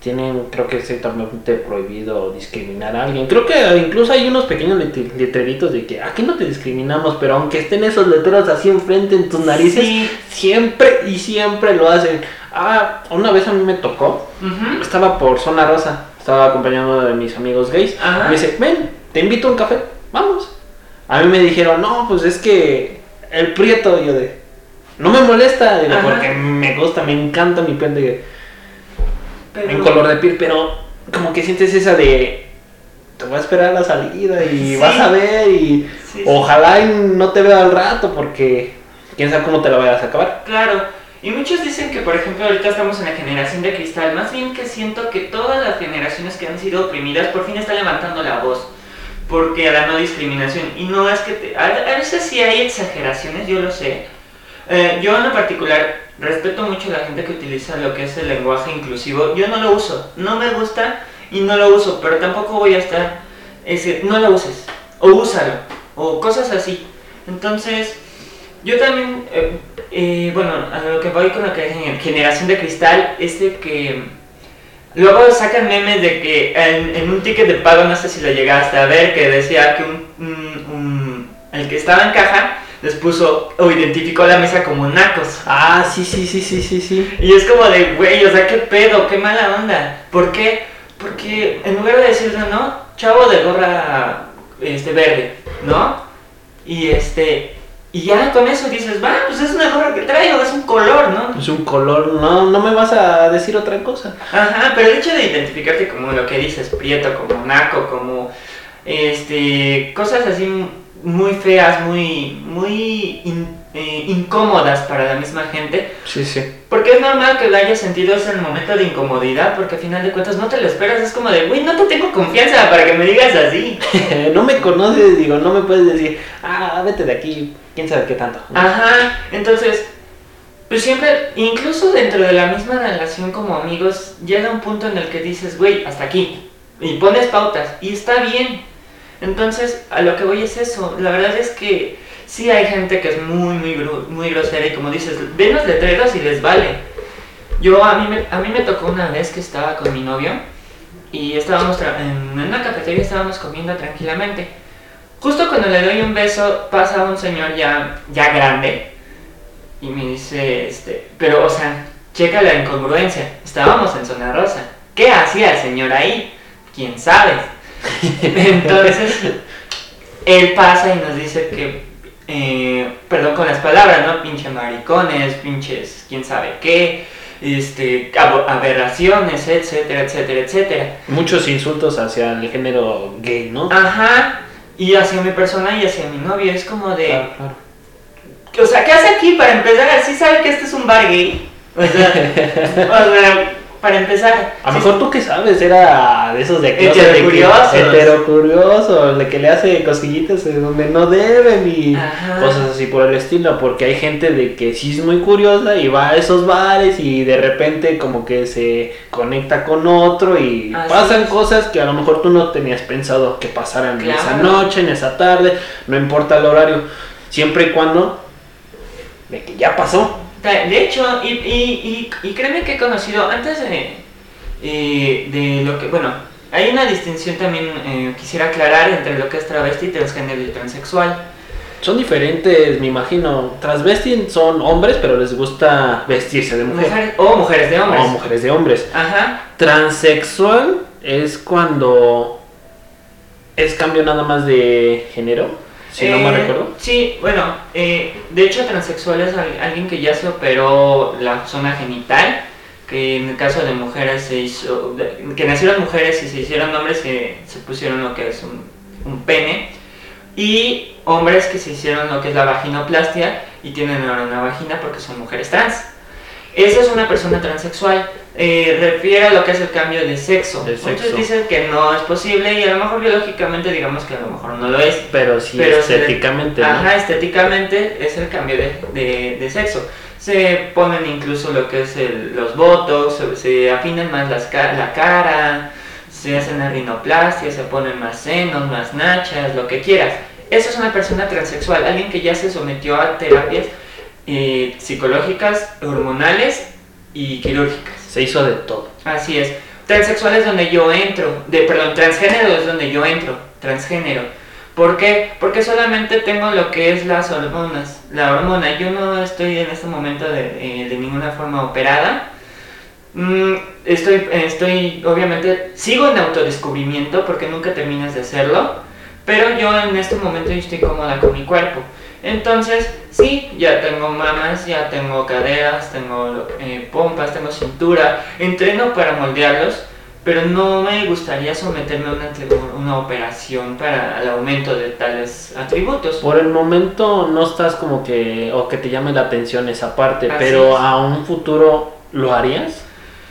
tienen, creo que es totalmente prohibido discriminar a alguien. Creo que incluso hay unos pequeños letreritos de que aquí no te discriminamos, pero aunque estén esos letreros así enfrente en tus narices, siempre y siempre lo hacen. Ah, una vez a mí me tocó, estaba por zona rosa, estaba acompañado de mis amigos gays. Me dice, ven, te invito a un café, vamos. A mí me dijeron, no, pues es que el prieto, yo de, no me molesta, digo, porque me gusta, me encanta mi piel de, en color de piel, pero como que sientes esa de, te voy a esperar a la salida y vas a ver y ojalá no te vea al rato porque quién sabe cómo te la vayas a acabar. Claro. Y muchos dicen que, por ejemplo, ahorita estamos en la generación de cristal, más bien que siento que todas las generaciones que han sido oprimidas por fin están levantando la voz porque a la no discriminación. Y no es que... a, veces sí hay exageraciones, yo lo sé. Eh, yo en lo particular respeto mucho a la gente que utiliza lo que es el lenguaje inclusivo. Yo no lo uso, no me gusta y no lo uso, pero tampoco voy a estar... Ese, no lo uses, o úsalo, o cosas así. Entonces, Yo también, eh, eh, bueno, a lo que voy con lo que generación de cristal, es de que luego sacan memes de que en, en, un ticket de pago, no sé si lo llegaste a ver, que decía que un, un, un el que estaba en caja les puso o identificó la mesa como nacos. Ah, sí, sí, sí, sí, sí, sí. Y es como de, güey, o sea, qué pedo, qué mala onda. ¿Por qué? Porque en lugar de decirle, no, chavo de gorra este verde, ¿no? Y este, y ya con eso dices, va, pues es una gorra que traigo, es un color, ¿no? Es un color, no, no me vas a decir otra cosa. Ajá, pero el hecho de identificarte como lo que dices, prieto, como naco, como, este, cosas así muy feas, muy, muy in, eh, incómodas para la misma gente. Sí, sí. Porque es normal que lo hayas sentido en el momento de incomodidad, porque al final de cuentas no te lo esperas, es como de, güey, no te tengo confianza para que me digas así. no me conoces, digo, no me puedes decir, ah, vete de aquí, quién sabe qué tanto. Ajá, entonces, pues siempre, incluso dentro de la misma relación como amigos, llega un punto en el que dices, güey, hasta aquí, y pones pautas, y está bien. Entonces, a lo que voy es eso, la verdad es que sí hay gente que es muy, muy, muy grosera y como dices, ven los letreros y les vale. Yo, a mí, me, a mí me tocó una vez que estaba con mi novio y estábamos en una cafetería, estábamos comiendo tranquilamente. Justo cuando le doy un beso, pasa un señor ya, ya grande y me dice, este, pero, o sea, checa la incongruencia, estábamos en zona rosa. ¿Qué hacía el señor ahí? ¿Quién sabe? Entonces, él pasa y nos dice que, eh, perdón con las palabras, ¿no? Pinche maricones, pinches quién sabe qué, este, aberraciones, etcétera, etcétera, etcétera. Muchos insultos hacia el género gay, ¿no? Ajá, y hacia mi persona y hacia mi novio, es como de... Claro, claro. O sea, ¿qué hace aquí para empezar? ¿Sí sabe que este es un bar gay? O sea, o sea para empezar. A lo mejor tú que sabes, era de esos de aquí. Heterocurioso. De que le hace cosquillitas donde no deben y cosas así por el estilo. Porque hay gente de que sí es muy curiosa y va a esos bares y de repente como que se conecta con otro y pasan cosas que a lo mejor tú no tenías pensado que pasaran en esa noche, en esa tarde, no importa el horario. Siempre y cuando de que ya pasó. De hecho, y, y, y, créeme que he conocido, antes de, eh, de lo que, bueno, hay una distinción también, eh, quisiera aclarar, entre lo que es travesti, transgénero y transexual. Son diferentes, me imagino. Transvesti son hombres, pero les gusta vestirse de mujer. o mujeres de hombres. O mujeres de hombres. Ajá. Transexual es cuando es cambio nada más de género. Si no me eh, recuerdo. Sí, bueno, eh, de hecho transexual es alguien que ya se operó la zona genital, que en el caso de mujeres se hizo, que nacieron mujeres y se hicieron hombres, se, se pusieron lo que es un, un, pene, y hombres que se hicieron lo que es la vaginoplastia y tienen ahora una vagina porque son mujeres trans. Esa es una persona transexual. Eh, refiere a lo que es el cambio de sexo. Muchos dicen que no es posible y a lo mejor biológicamente digamos que a lo mejor no lo es. Pero sí estéticamente. Ajá, estéticamente es el cambio de, de, sexo. Se ponen incluso lo que es el, los botox, se, afinan más las, la cara, se hacen la rinoplastia, se ponen más senos, más nachas, lo que quieras. Eso es una persona transexual, alguien que ya se sometió a terapias eh, psicológicas, hormonales y quirúrgicas. Se hizo de todo. Así es. Transexual es donde yo entro, de, perdón, transgénero es donde yo entro, transgénero. ¿Por qué? Porque solamente tengo lo que es las hormonas, la hormona. Yo no estoy en este momento de, eh, ninguna forma operada. Mm, estoy, estoy, obviamente, sigo en autodescubrimiento porque nunca terminas de hacerlo. Pero yo en este momento estoy cómoda con mi cuerpo. Entonces, sí, ya tengo mamas, ya tengo caderas, tengo eh, pompas, tengo cintura, entreno para moldearlos, pero no me gustaría someterme a una, una, operación para el aumento de tales atributos. Por el momento no estás como que, o que te llame la atención esa parte, pero a un futuro lo harías.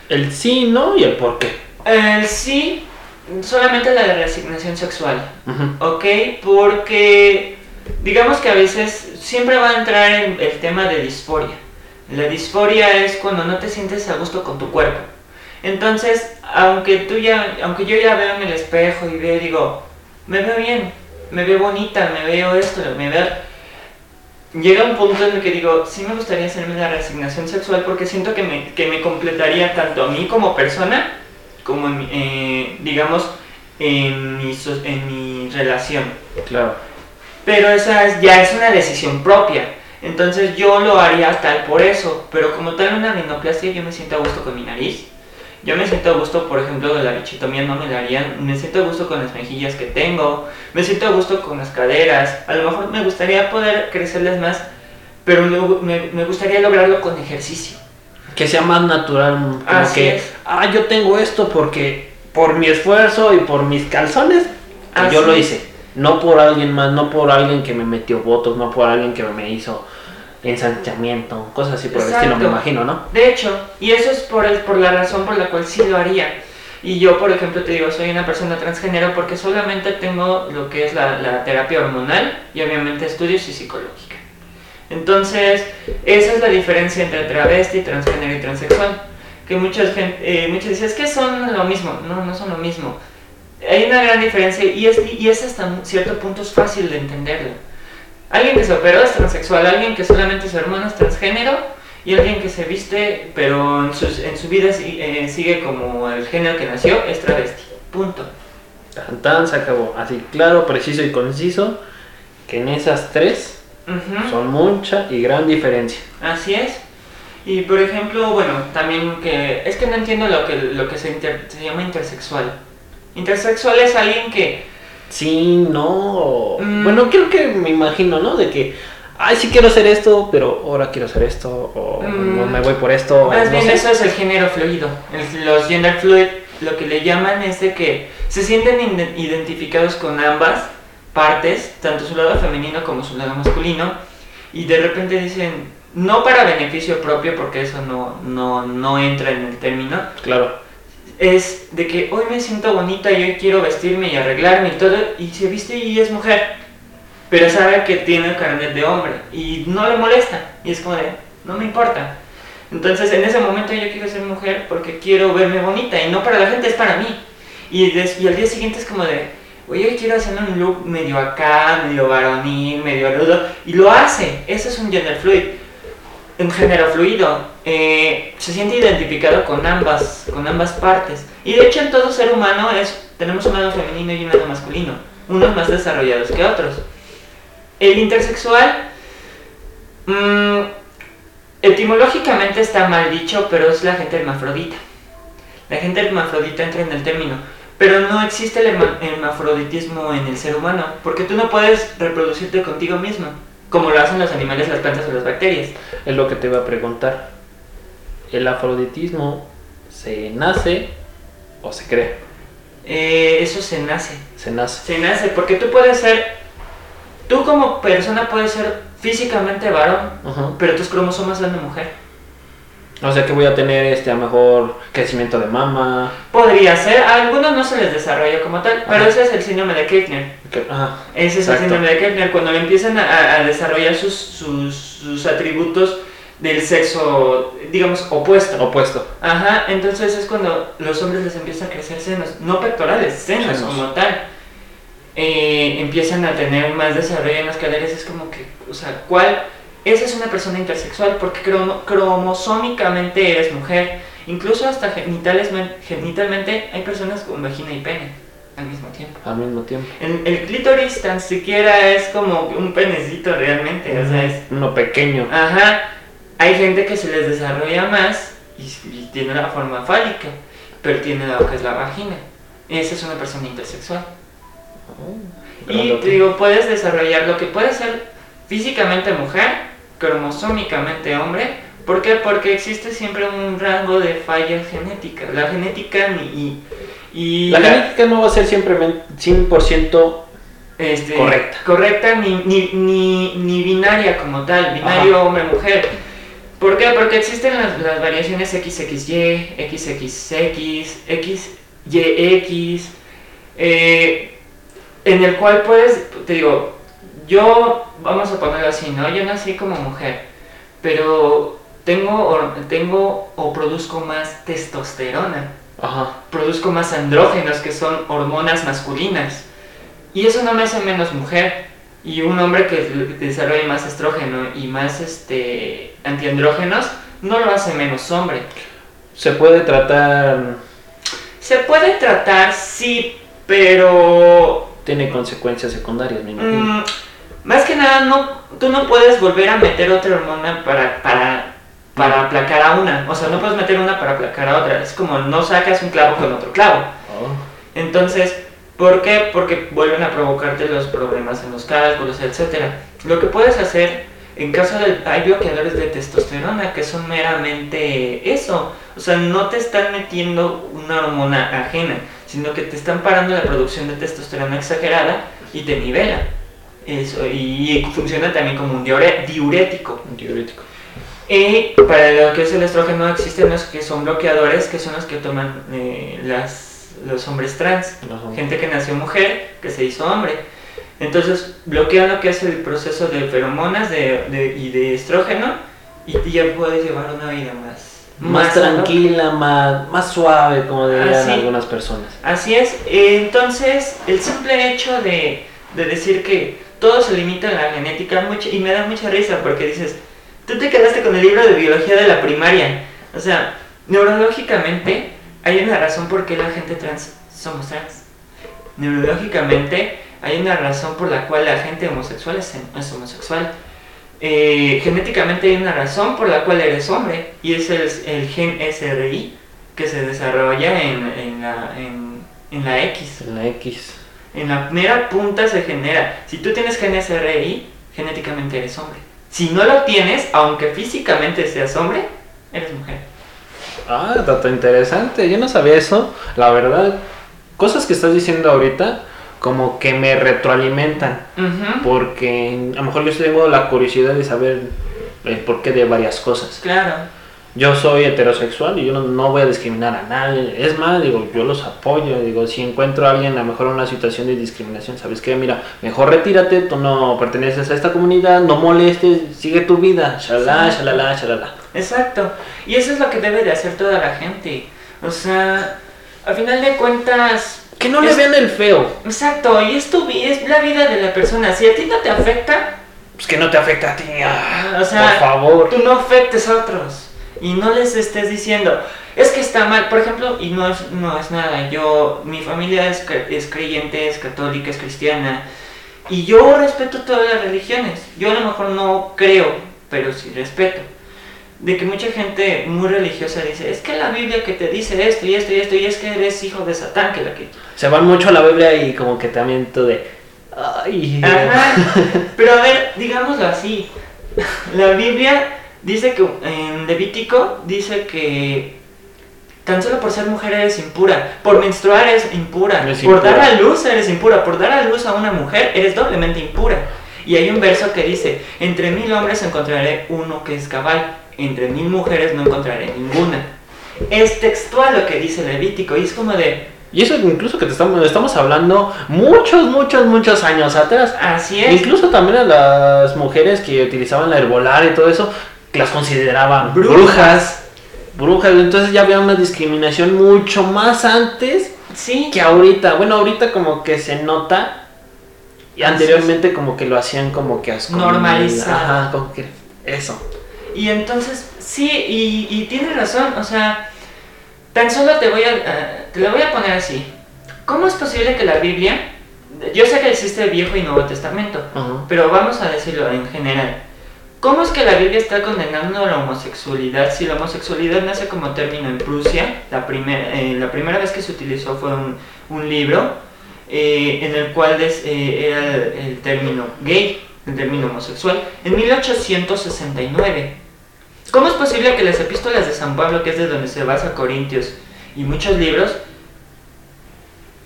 El sí, no y el por qué. El sí, solamente la de resignación sexual, ¿ok? Porque digamos que a veces siempre va a entrar en el tema de disforia. La disforia es cuando no te sientes a gusto con tu cuerpo. Entonces, aunque tú ya, aunque yo ya veo en el espejo y veo, digo, me veo bien, me veo bonita, me veo esto, me veo... llega un punto en el que digo, sí me gustaría hacerme la resignación sexual porque siento que me, que me completaría tanto a mí como persona, como en eh, digamos, en mi, en mi relación. Claro. Pero esa es- ya es una decisión propia. Entonces yo lo haría tal por eso. Pero como tal una rinoplastia yo me siento a gusto con mi nariz. Yo me siento a gusto, por ejemplo, de la bichitomía no me la harían. Me siento a gusto con las mejillas que tengo. Me siento a gusto con las caderas. A lo mejor me gustaría poder crecerles más. Pero me, me gustaría lograrlo con ejercicio. Que sea más natural. Como Así que, es. ah, yo tengo esto porque por mi esfuerzo y por mis calzones, Así yo lo hice. No por alguien más, no por alguien que me metió votos, no por alguien que me hizo ensanchamiento, cosas así por el estilo, me Exacto. imagino, ¿no? De hecho, y eso es por, el- por la razón por la cual sí lo haría. Y yo, por ejemplo, te digo, soy una persona transgénero porque solamente tengo lo que es la, la terapia hormonal y obviamente estudios y psicológica. Entonces, esa es la diferencia entre travesti, transgénero y transexual. Que muchas gente, eh, muchos dicen, es que son lo mismo. No, no son lo mismo. Hay una gran diferencia y es, y es hasta cierto punto es fácil de entenderlo. Alguien que se operó es transexual, alguien que solamente su hermano es transgénero y alguien que se viste pero en, sus- en su vida eh, sigue como el género que nació es travesti. Punto. Tan, tan, se acabó. Así, claro, preciso y conciso, que en esas tres son mucha y gran diferencia. Así es. Y por ejemplo, bueno, también que es que no entiendo lo que lo que se, inter- se llama intersexual. Intersexual es alguien que Sí, no. Mm. Bueno, creo que me imagino, ¿no? De que, ay, sí quiero hacer esto, pero ahora quiero hacer esto, o Mm. no me voy por esto, Más no bien sé. eso es el género fluido. El- los gender fluid lo que le llaman es de que se sienten identificados con ambas partes, tanto su lado femenino como su lado masculino, y de repente dicen, no para beneficio propio, porque eso no, no, no entra en el término, Claro. Es de que hoy me siento bonita y hoy quiero vestirme y arreglarme y todo, y se viste y es mujer, pero sabe que tiene el carnet de hombre y no le molesta, y es como de, no me importa. Entonces en ese momento yo quiero ser mujer porque quiero verme bonita y no para la gente, es para mí. Y, des- y al día siguiente es como de, oye, hoy quiero hacerme un look medio acá, medio varonil, medio rudo, y lo hace, eso es un gender fluid un género fluido, eh, se siente identificado con ambas, con ambas partes. Y de hecho en todo ser humano es, tenemos un lado femenino y un lado masculino, unos más desarrollados que otros. El intersexual, mm, etimológicamente está mal dicho, pero es la gente hermafrodita. La gente hermafrodita entra en el término, pero no existe el herma- hermafroditismo en el ser humano, porque tú no puedes reproducirte contigo mismo, como lo hacen los animales, las plantas o las bacterias. Es lo que te iba a preguntar. ¿El afroditismo se nace o se crea? Eh, eso se nace. Se nace. Se nace porque tú puedes ser, tú como persona puedes ser físicamente varón, pero tus cromosomas son de mujer. O sea que voy a tener este a mejor crecimiento de mama. Podría ser, a algunos no se les desarrolla como tal, pero ese es el síndrome de Kirchner. ajá. Ese es Exacto. el síndrome de Kirchner, cuando empiezan a desarrollar sus, sus, sus atributos del sexo, digamos, opuesto. Opuesto. Ajá, entonces es cuando los hombres les empiezan a crecer senos, no pectorales, senos, Senos. como tal. Eh, empiezan a tener más desarrollo en las caderas, es como que, o sea, ¿cuál? Esa es una persona intersexual porque cromo- cromosómicamente eres mujer. Incluso hasta genitales, genitalmente hay personas con vagina y pene al mismo tiempo. Al mismo tiempo. El, el clítoris tan siquiera es como un penecito realmente, o sea, es Uno pequeño. Ajá, hay gente que se les desarrolla más y, y tiene la forma fálica, pero tiene lo que es la vagina. Esa es una persona intersexual. Oh, Y te digo, puedes desarrollar lo que puede ser físicamente mujer, cromosómicamente hombre. ¿Por qué? Porque existe siempre un rango de falla genética. La genética ni- y, y La genética no va a ser siempre 100% este, Correcta. correcta ni, ni, ni, ni binaria como tal, binario hombre-mujer. ¿Por qué? Porque existen las, las variaciones XXY, XXX, XYX, eh, en el cual puedes, te digo, yo, vamos a ponerlo así, ¿no? Yo nací como mujer, pero tengo o, tengo o produzco más testosterona Ajá. produzco más andrógenos, que son hormonas masculinas. Y eso no me hace menos mujer, y un hombre que desarrolle más estrógeno y más este antiandrógenos no lo hace menos hombre. Se puede tratar. Se puede tratar, sí, pero. Tiene consecuencias secundarias, me imagino. Mm, más que nada, no, tú no puedes volver a meter otra hormona para, para, para aplacar a una. O sea, no puedes meter una para aplacar a otra. Es como no sacas un clavo con otro clavo. Oh. Entonces, ¿por qué? Porque vuelven a provocarte los problemas en los cálculos, etcétera. Lo que puedes hacer en caso del hay bloqueadores de testosterona que son meramente eso, o sea, no te están metiendo una hormona ajena, sino que te están parando la producción de testosterona exagerada y te nivela. Eso, y funciona también como un diurético. Un diurético. Y para lo que es el estrógeno existen los que son bloqueadores, que son los que toman eh, las, los hombres trans, Ajá. gente que nació mujer, que se hizo hombre. Entonces bloquean lo que es el proceso de feromonas de, de- y de estrógeno y ya puedes llevar una vida más, Más sana. tranquila, más, más suave, como dirían Ah, sí. algunas personas. Así es, entonces el simple hecho de, de decir que todo se limita a la genética mucho, y me da mucha risa porque dices, tú te quedaste con el libro de biología de la primaria, o sea, neurológicamente hay una razón por qué la gente trans somos trans. Neurológicamente hay una razón por la cual la gente homosexual es, es homosexual. Eh, genéticamente hay una razón por la cual eres hombre y es el, el gen SRI que se desarrolla en, en la, en, en la X. En la X. En la mera punta se genera. Si tú tienes gen SRI, genéticamente eres hombre. Si no lo tienes, aunque físicamente seas hombre, eres mujer. Ah, dato interesante. Yo no sabía eso. La verdad, cosas que estás diciendo ahorita, como que me retroalimentan. Porque a lo mejor yo tengo la curiosidad de saber el porqué de varias cosas. Claro. Yo soy heterosexual y yo no, no voy a discriminar a nadie. Es más, digo, yo los apoyo. Digo, si encuentro a alguien a lo mejor en una situación de discriminación, ¿sabes qué? Mira, mejor retírate, tú no perteneces a esta comunidad, no molestes, sigue tu vida. Shalala, shalala, shalala. Exacto. Y eso es lo que debe de hacer toda la gente. O sea, a final de cuentas, Que no le Es- vean el feo. Exacto, y es tu vi- es la vida de la persona. Si a ti no te afecta, Pues que no te afecta a ti. ah, O sea, por favor. tú no afectes a otros. Y no les estés diciendo, es que está mal, por ejemplo, y no es, no es nada. Yo, mi familia es, es creyente, es católica, es cristiana. Y yo respeto todas las religiones. Yo a lo mejor no creo, pero sí respeto. De que mucha gente muy religiosa dice, es que la Biblia que te dice esto y esto y esto, y es que eres hijo de Satán, que la que Se van mucho a la Biblia y como que también tú de... Ay, Ajá. Pero a ver, digámoslo así. La Biblia dice que en Levítico dice que tan solo por ser mujer eres impura, por menstruar eres impura, Eres por impura. dar a luz eres impura, por dar a luz a una mujer eres doblemente impura. Y hay un verso que dice, entre mil hombres encontraré uno que es cabal, entre mil mujeres no encontraré ninguna. Es textual lo que dice Levítico y es como de, Y eso incluso que te estamos, estamos hablando muchos, muchos, muchos años atrás. así es. Incluso también a las mujeres que utilizaban la herbolaria y todo eso, que las consideraban Brujas. brujas. Brujas, entonces ya había una discriminación mucho más antes Sí. que ahorita. Bueno, ahorita como que se nota. Y anteriormente como que lo hacían como que asco. Normalizado. Ajá, como que eso. Y entonces, sí, y, y tienes razón, o sea, tan solo te voy a, eh, te lo voy a poner así. ¿Cómo es posible que la Biblia, yo sé que existe el Viejo y Nuevo Testamento, pero vamos a decirlo en general. ¿Cómo es que la Biblia está condenando la homosexualidad si la homosexualidad nace como término en Prusia? La, primer- eh, la primera vez que se utilizó fue un, un libro eh, en el cual des- eh, era el, el término gay, el término homosexual, en 1869. ¿Cómo es posible que las epístolas de San Pablo, que es de donde se basa Corintios y muchos libros,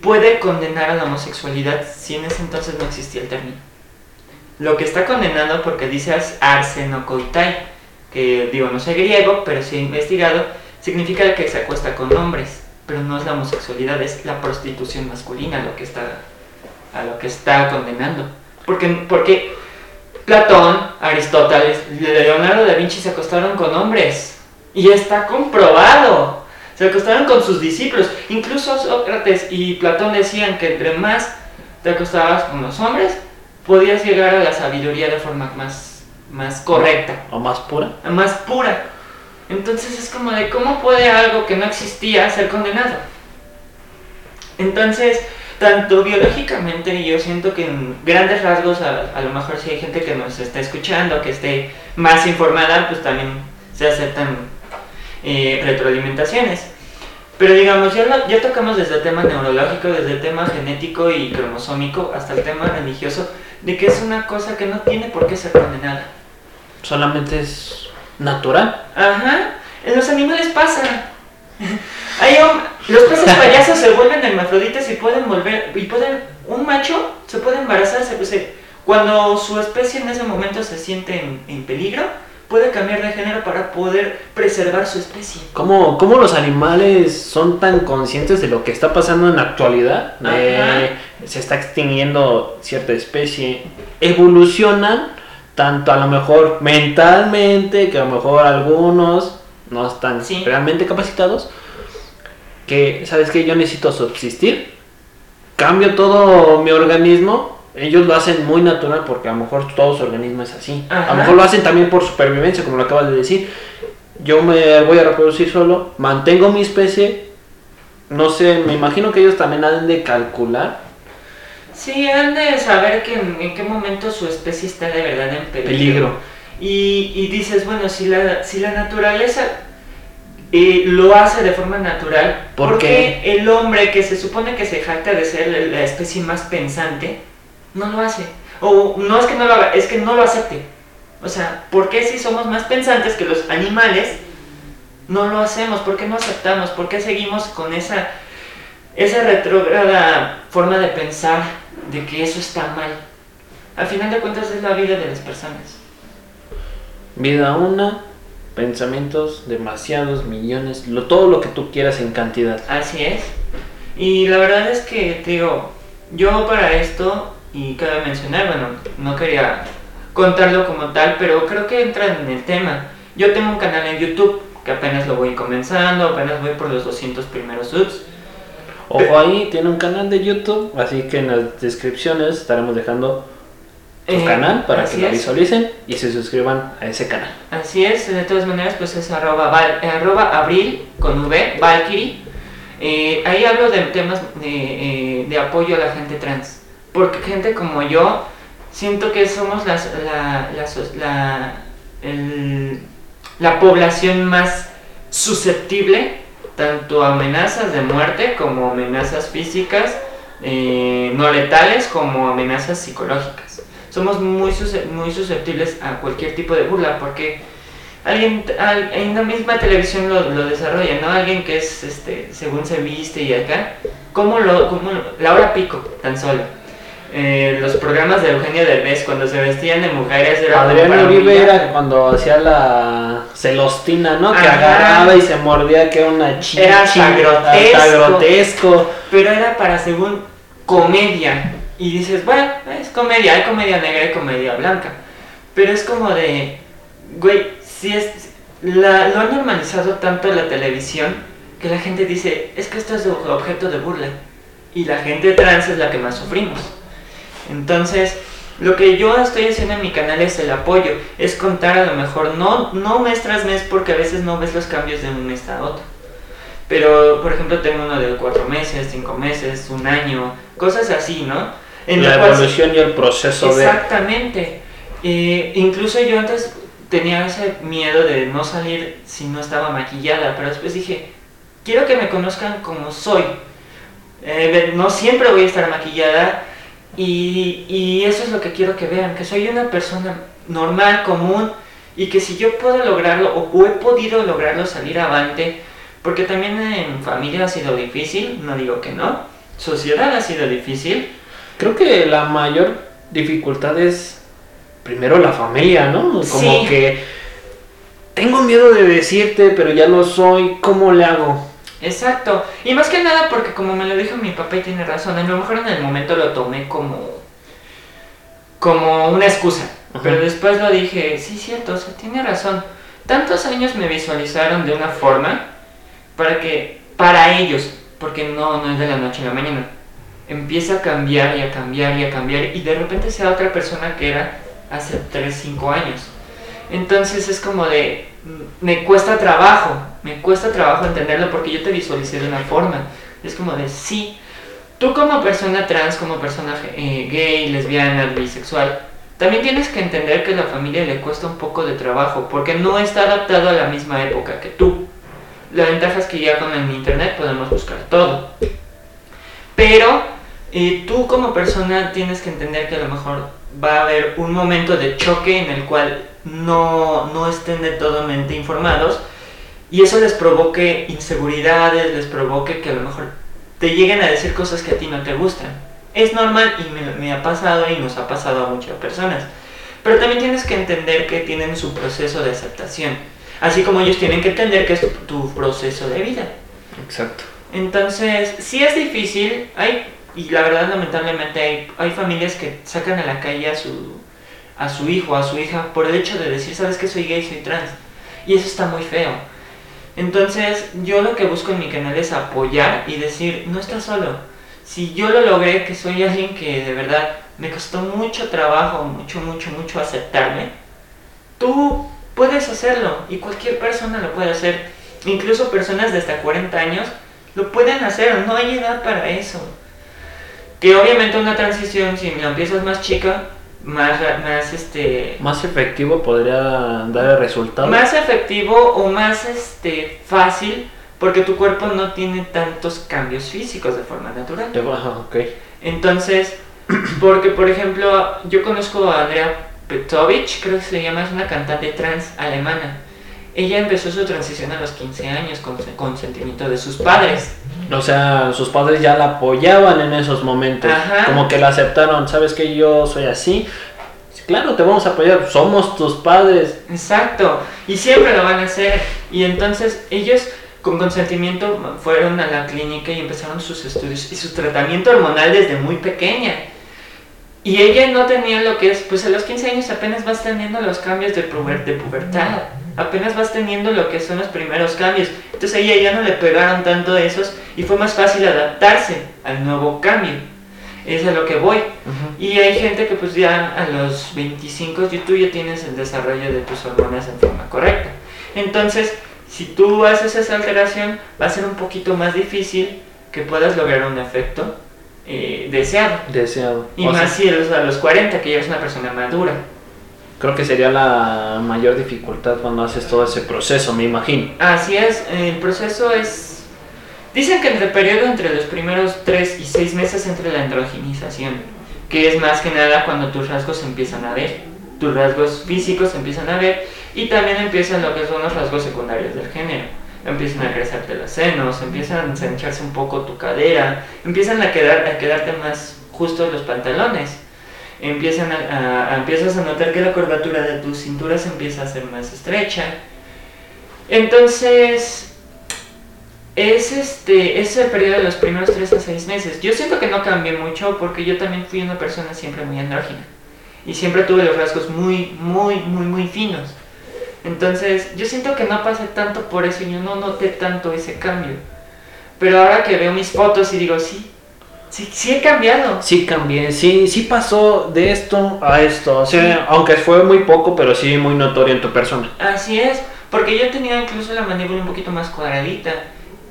puede condenar a la homosexualidad si en ese entonces no existía el término? Lo que está condenando porque dice arsenokoitai, que digo no sé griego, pero sí he investigado, significa que se acuesta con hombres, pero no es la homosexualidad, es la prostitución masculina lo que está a lo que está condenando. Porque, porque Platón, Aristóteles, Leonardo da Vinci se acostaron con hombres y está comprobado. Se acostaron con sus discípulos. Incluso Sócrates y Platón decían que entre más te acostabas con los hombres, podías llegar a la sabiduría de forma más, más correcta, O más pura. más pura. Entonces es como de cómo puede algo que no existía ser condenado. Entonces, tanto biológicamente, yo siento que en grandes rasgos, a, a lo mejor si hay gente que nos está escuchando, que esté más informada, pues también se aceptan eh, retroalimentaciones. Pero digamos, ya, lo- ya tocamos desde el tema neurológico, desde el tema genético y cromosómico, hasta el tema religioso, de que es una cosa que no tiene por qué ser condenada. Solamente es natural. Ajá, en los animales pasa. Hay hom- los peces payasos se vuelven hermafroditas y pueden volver, y pueden, un macho se puede embarazarse, eh, cuando su especie en ese momento se siente en, en peligro, puede cambiar de género para poder preservar su especie. ¿Cómo, cómo los animales son tan conscientes de lo que está pasando en la actualidad? Ajá. se está extinguiendo cierta especie. Evolucionan tanto a lo mejor mentalmente, que a lo mejor algunos no están Sí. realmente capacitados, que, ¿sabes qué? Yo necesito subsistir. Cambio todo mi organismo. Ellos lo hacen muy natural porque a lo mejor todo su organismo es así. A lo mejor lo hacen también por supervivencia, como lo acabas de decir. Yo me voy a reproducir solo, mantengo mi especie. No sé, me imagino que ellos también han de calcular Sí, han de saber que en, en qué momento su especie está de verdad en peligro. peligro. Y, y dices, bueno, si la, si la naturaleza eh, lo hace de forma natural, ¿Por ¿por qué? qué el hombre que se supone que se jacta de ser la, la especie más pensante, no lo hace? O no es que no lo haga, es que no lo acepte. O sea, ¿por qué si somos más pensantes que los animales, no lo hacemos? ¿Por qué no aceptamos? ¿Por qué seguimos con esa, esa retrógrada forma de pensar de que eso está mal? Al final de cuentas es la vida de las personas. Vida una, pensamientos demasiados, millones, lo, todo lo que tú quieras en cantidad. Así es. Y la verdad es que, te digo, yo para esto, y cabe mencionar, bueno, no quería contarlo como tal, pero creo que entra en el tema. Yo tengo un canal en YouTube que apenas lo voy comenzando, apenas voy por los 200 primeros subs. Ojo ahí, tiene un canal de YouTube, así que en las descripciones estaremos dejando su Eh, canal para que lo visualicen y se suscriban a ese canal. Así es, de todas maneras, pues es arroba, val- arroba abril con V, Valkyrie. Eh, ahí hablo de temas de, eh, de apoyo a la gente trans. Porque gente como yo, siento que somos las- la, la, so- la, el- la población más susceptible tanto a amenazas de muerte como amenazas físicas, eh, no letales, como amenazas psicológicas somos muy, muy susceptibles a cualquier tipo de burla porque alguien al- en la misma televisión lo, lo desarrolla, ¿no? Alguien que es, este, según se viste y acá, ¿cómo lo, cómo lo- la hora pico, tan solo? Eh, los programas de Eugenio Derbez cuando se vestían de mujeres era como Adrián Uribe era cuando hacía la celostina, ¿no? Que Ajá. agarraba y se mordía que era una chicha. Era hasta grotesco. grotesco. pero era para según comedia. Y dices, bueno, es comedia, hay comedia negra y comedia blanca. Pero es como de, güey, si es, la, lo han normalizado tanto la televisión que la gente dice, es que esto es objeto de burla. Y la gente trans es la que más sufrimos. Entonces, lo que yo estoy haciendo en mi canal es el apoyo, es contar a lo mejor, no, no mes tras mes, porque a veces no ves los cambios de un mes a otro. Pero, por ejemplo, tengo uno de cuatro meses, cinco meses, un año, cosas así, ¿no? En la el cual- evolución y el proceso de... Exactamente. Eh, incluso yo antes tenía ese miedo de no salir si no estaba maquillada, pero después dije, quiero que me conozcan como soy. Eh, no siempre voy a estar maquillada y, y eso es lo que quiero que vean, que soy una persona normal, común y que si yo puedo lograrlo o, o he podido lograrlo salir avante, porque también en familia ha sido difícil, no digo que no, sociedad ha sido difícil, Creo que la mayor dificultad es primero la familia, ¿no? Como Sí. que tengo miedo de decirte, pero ya lo soy, ¿cómo le hago? Exacto. Y más que nada porque como me lo dijo mi papá y tiene razón, a lo mejor en el momento lo tomé como como una excusa, Ajá. pero después lo dije, sí, cierto, o sea, tiene razón. Tantos años me visualizaron de una forma para que para ellos, porque no no es de la noche a la mañana. Empieza a cambiar y a cambiar y a cambiar y de repente sea otra persona que era hace 3, 5 años. Entonces es como de, me cuesta trabajo, me cuesta trabajo entenderlo porque yo te visualicé de una forma. Es como de, sí, tú como persona trans, como persona eh, gay, lesbiana, bisexual, también tienes que entender que a la familia le cuesta un poco de trabajo porque no está adaptado a la misma época que tú. La ventaja es que ya con el internet podemos buscar todo. Pero eh, tú como persona tienes que entender que a lo mejor va a haber un momento de choque en el cual no, no estén de totalmente informados y eso les provoque inseguridades, les provoque que a lo mejor te lleguen a decir cosas que a ti no te gustan. Es normal y me, me ha pasado y nos ha pasado a muchas personas. Pero también tienes que entender que tienen su proceso de aceptación. Así como ellos tienen que entender que es tu, tu proceso de vida. Exacto. Entonces, sí es difícil, hay, y la verdad lamentablemente hay, hay familias que sacan a la calle a su, a su hijo, a su hija, por el hecho de decir, sabes que soy gay, soy trans. Y eso está muy feo. Entonces, yo lo que busco en mi canal es apoyar y decir, no estás solo. Si yo lo logré, que soy alguien que de verdad me costó mucho trabajo, mucho, mucho, mucho aceptarme, tú puedes hacerlo y cualquier persona lo puede hacer. Incluso personas de hasta 40 años lo pueden hacer, no hay edad para eso. Que obviamente una transición, si la empiezas más chica, más, más este Más efectivo podría dar el resultado. más efectivo o más este fácil porque tu cuerpo no tiene tantos cambios físicos de forma natural. Ajá, ok. Entonces, porque por ejemplo, yo conozco a Andrea Petovich, creo que se llama, es una cantante trans alemana. Ella empezó su transición a los 15 años con consentimiento de sus padres. O sea, sus padres ya la apoyaban en esos momentos. Ajá. Como que la aceptaron. ¿Sabes que yo soy así? Claro, te vamos a apoyar. Somos tus padres. Exacto, y siempre lo van a hacer. Y entonces ellos con consentimiento fueron a la clínica y empezaron sus estudios y su tratamiento hormonal desde muy pequeña. Y ella no tenía lo que es, pues a los 15 años apenas vas teniendo los cambios de, puber- de pubertad, apenas vas teniendo lo que son los primeros cambios. Entonces a ella ya no le pegaron tanto esos y fue más fácil adaptarse al nuevo cambio. Es a lo que voy. Y hay gente que pues ya a los 25 y tú ya tienes el desarrollo de tus hormonas en forma correcta. Entonces, si tú haces esa alteración, va a ser un poquito más difícil que puedas lograr un efecto eh, deseado. Deseado. Y O más sea, si eres a los 40, que ya eres una persona madura. creo que sería la mayor dificultad cuando haces todo ese proceso, me imagino. Así es, el proceso es... Dicen que entre el periodo entre los primeros 3 y 6 meses entre la androgenización, que es más que nada cuando tus rasgos se empiezan a ver, tus rasgos físicos se empiezan a ver y también empiezan lo que son los rasgos secundarios del género. Empiezan a crecerte los senos, empiezan a ensancharse un poco tu cadera, empiezan a, quedar, a quedarte más justos los pantalones. Empiezan a, empiezas a notar que la curvatura de tu cintura se empieza a hacer más estrecha. Entonces, es este es el periodo de los primeros 3 a 6 meses. Yo siento que no cambié mucho porque yo también fui una persona siempre muy andrógina. Y siempre tuve los rasgos muy, muy, muy, muy finos. Entonces, yo siento que no pasé tanto por eso y yo no noté tanto ese cambio. Pero ahora que veo mis fotos y digo, sí, sí, sí he cambiado. Sí cambié, sí, sí pasó de esto a esto. O sea, aunque fue muy poco, pero sí muy notorio en tu persona. Así es, porque yo tenía incluso la mandíbula un poquito más cuadradita.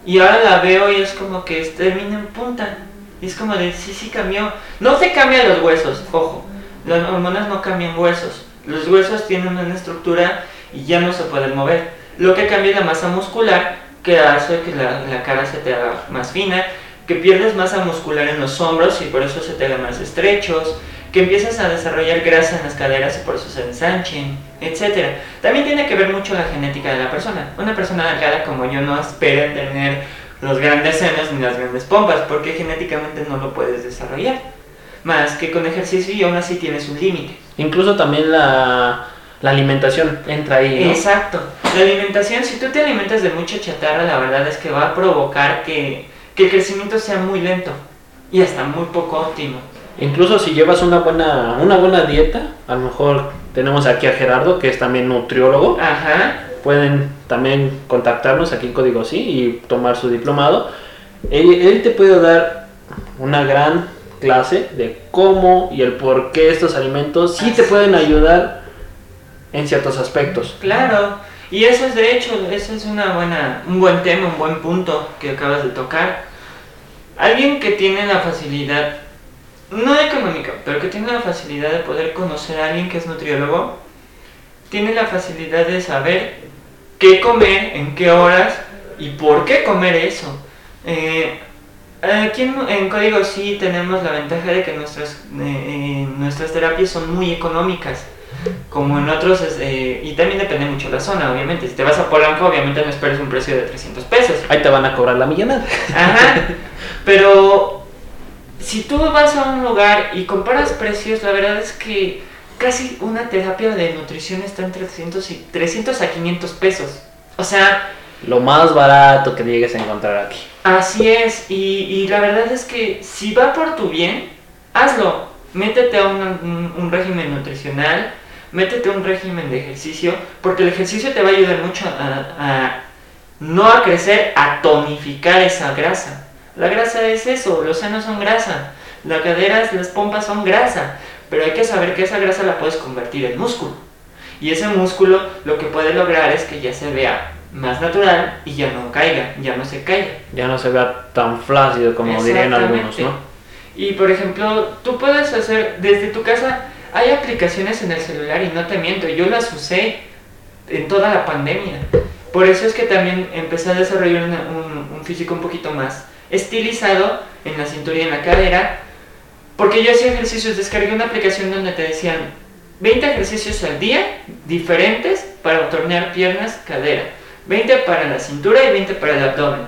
Y ahora la veo y es como que termina en punta. Y es como de, sí, sí cambió. No se cambian los huesos, ojo. Las hormonas no cambian huesos. Los huesos tienen una estructura y ya no se pueden mover. Lo que cambia la masa muscular, que hace que la, la cara se te haga más fina, que pierdes masa muscular en los hombros y por eso se te hagan más estrechos, que empiezas a desarrollar grasa en las caderas y por eso se ensanchen, etc. También tiene que ver mucho la genética de la persona. Una persona delgada como yo no espera tener los grandes senos ni las grandes pompas, porque genéticamente no lo puedes desarrollar. Más que con ejercicio y aún así tienes un límite. Incluso también la, la alimentación entra ahí, ¿no? Exacto. La alimentación, si tú te alimentas de mucha chatarra, la verdad es que va a provocar que, que el crecimiento sea muy lento y hasta muy poco óptimo. Incluso si llevas una buena, una buena dieta, a lo mejor tenemos aquí a Gerardo, que es también nutriólogo. Ajá. Pueden también contactarnos aquí en Código Sí y tomar su diplomado. Él, él te puede dar una gran clase de cómo y el por qué estos alimentos sí te pueden ayudar en ciertos aspectos. Claro, y eso es de hecho, ese es una buena, un buen tema, un buen punto que acabas de tocar. Alguien que tiene la facilidad, no económica, pero que tiene la facilidad de poder conocer a alguien que es nutriólogo, tiene la facilidad de saber qué comer, en qué horas y por qué comer eso. Eh, aquí en, en Código sí tenemos la ventaja de que nuestras, eh, eh, nuestras terapias son muy económicas como en otros, eh, y también depende mucho de la zona, obviamente. Si te vas a Polanco, obviamente no esperes un precio de 300 pesos. Ahí te van a cobrar la millonada. Ajá, pero si tú vas a un lugar y comparas precios, la verdad es que casi una terapia de nutrición está entre 300, y, 300 a 500 pesos. O sea, Lo más barato que llegues a encontrar aquí. Así es, y, y la verdad es que si va por tu bien, hazlo. Métete a un, un- un régimen nutricional, métete un régimen de ejercicio, porque el ejercicio te va a ayudar mucho a, a- no a crecer, a tonificar esa grasa. La grasa es eso, los senos son grasa, las caderas, las pompas son grasa, pero hay que saber que esa grasa la puedes convertir en músculo. Y ese músculo lo que puede lograr es que ya se vea más natural y ya no caiga, ya no se caiga. Ya no se vea tan flácido como dirían algunos. ¿no? Y por ejemplo, tú puedes hacer desde tu casa, hay aplicaciones en el celular y no te miento, yo las usé en toda la pandemia. Por eso es que también empecé a desarrollar un físico un poquito más estilizado en la cintura y en la cadera, porque yo hacía ejercicios, descargué una aplicación donde te decían 20 ejercicios al día diferentes para tornear piernas, cadera, 20 para la cintura y 20 para el abdomen.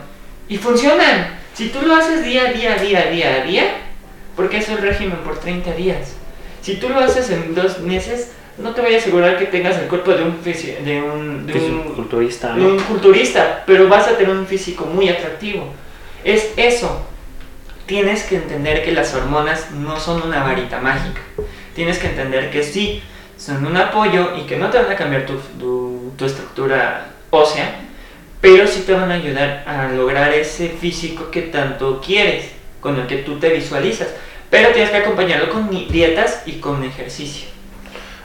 Y funcionan. Si tú lo haces día a día, día a día a día, porque es el régimen por 30 días. Si tú lo haces en dos meses, no te voy a asegurar que tengas el cuerpo de un, de un, de un Culturista, de un culturista, pero vas a tener un físico muy atractivo. Es eso. Tienes que entender que las hormonas no son una varita mágica. Tienes que entender que sí, son un apoyo y que no te van a cambiar tu, tu- tu estructura ósea, pero sí te van a ayudar a lograr ese físico que tanto quieres, con el que tú te visualizas. Pero tienes que acompañarlo con dietas y con ejercicio.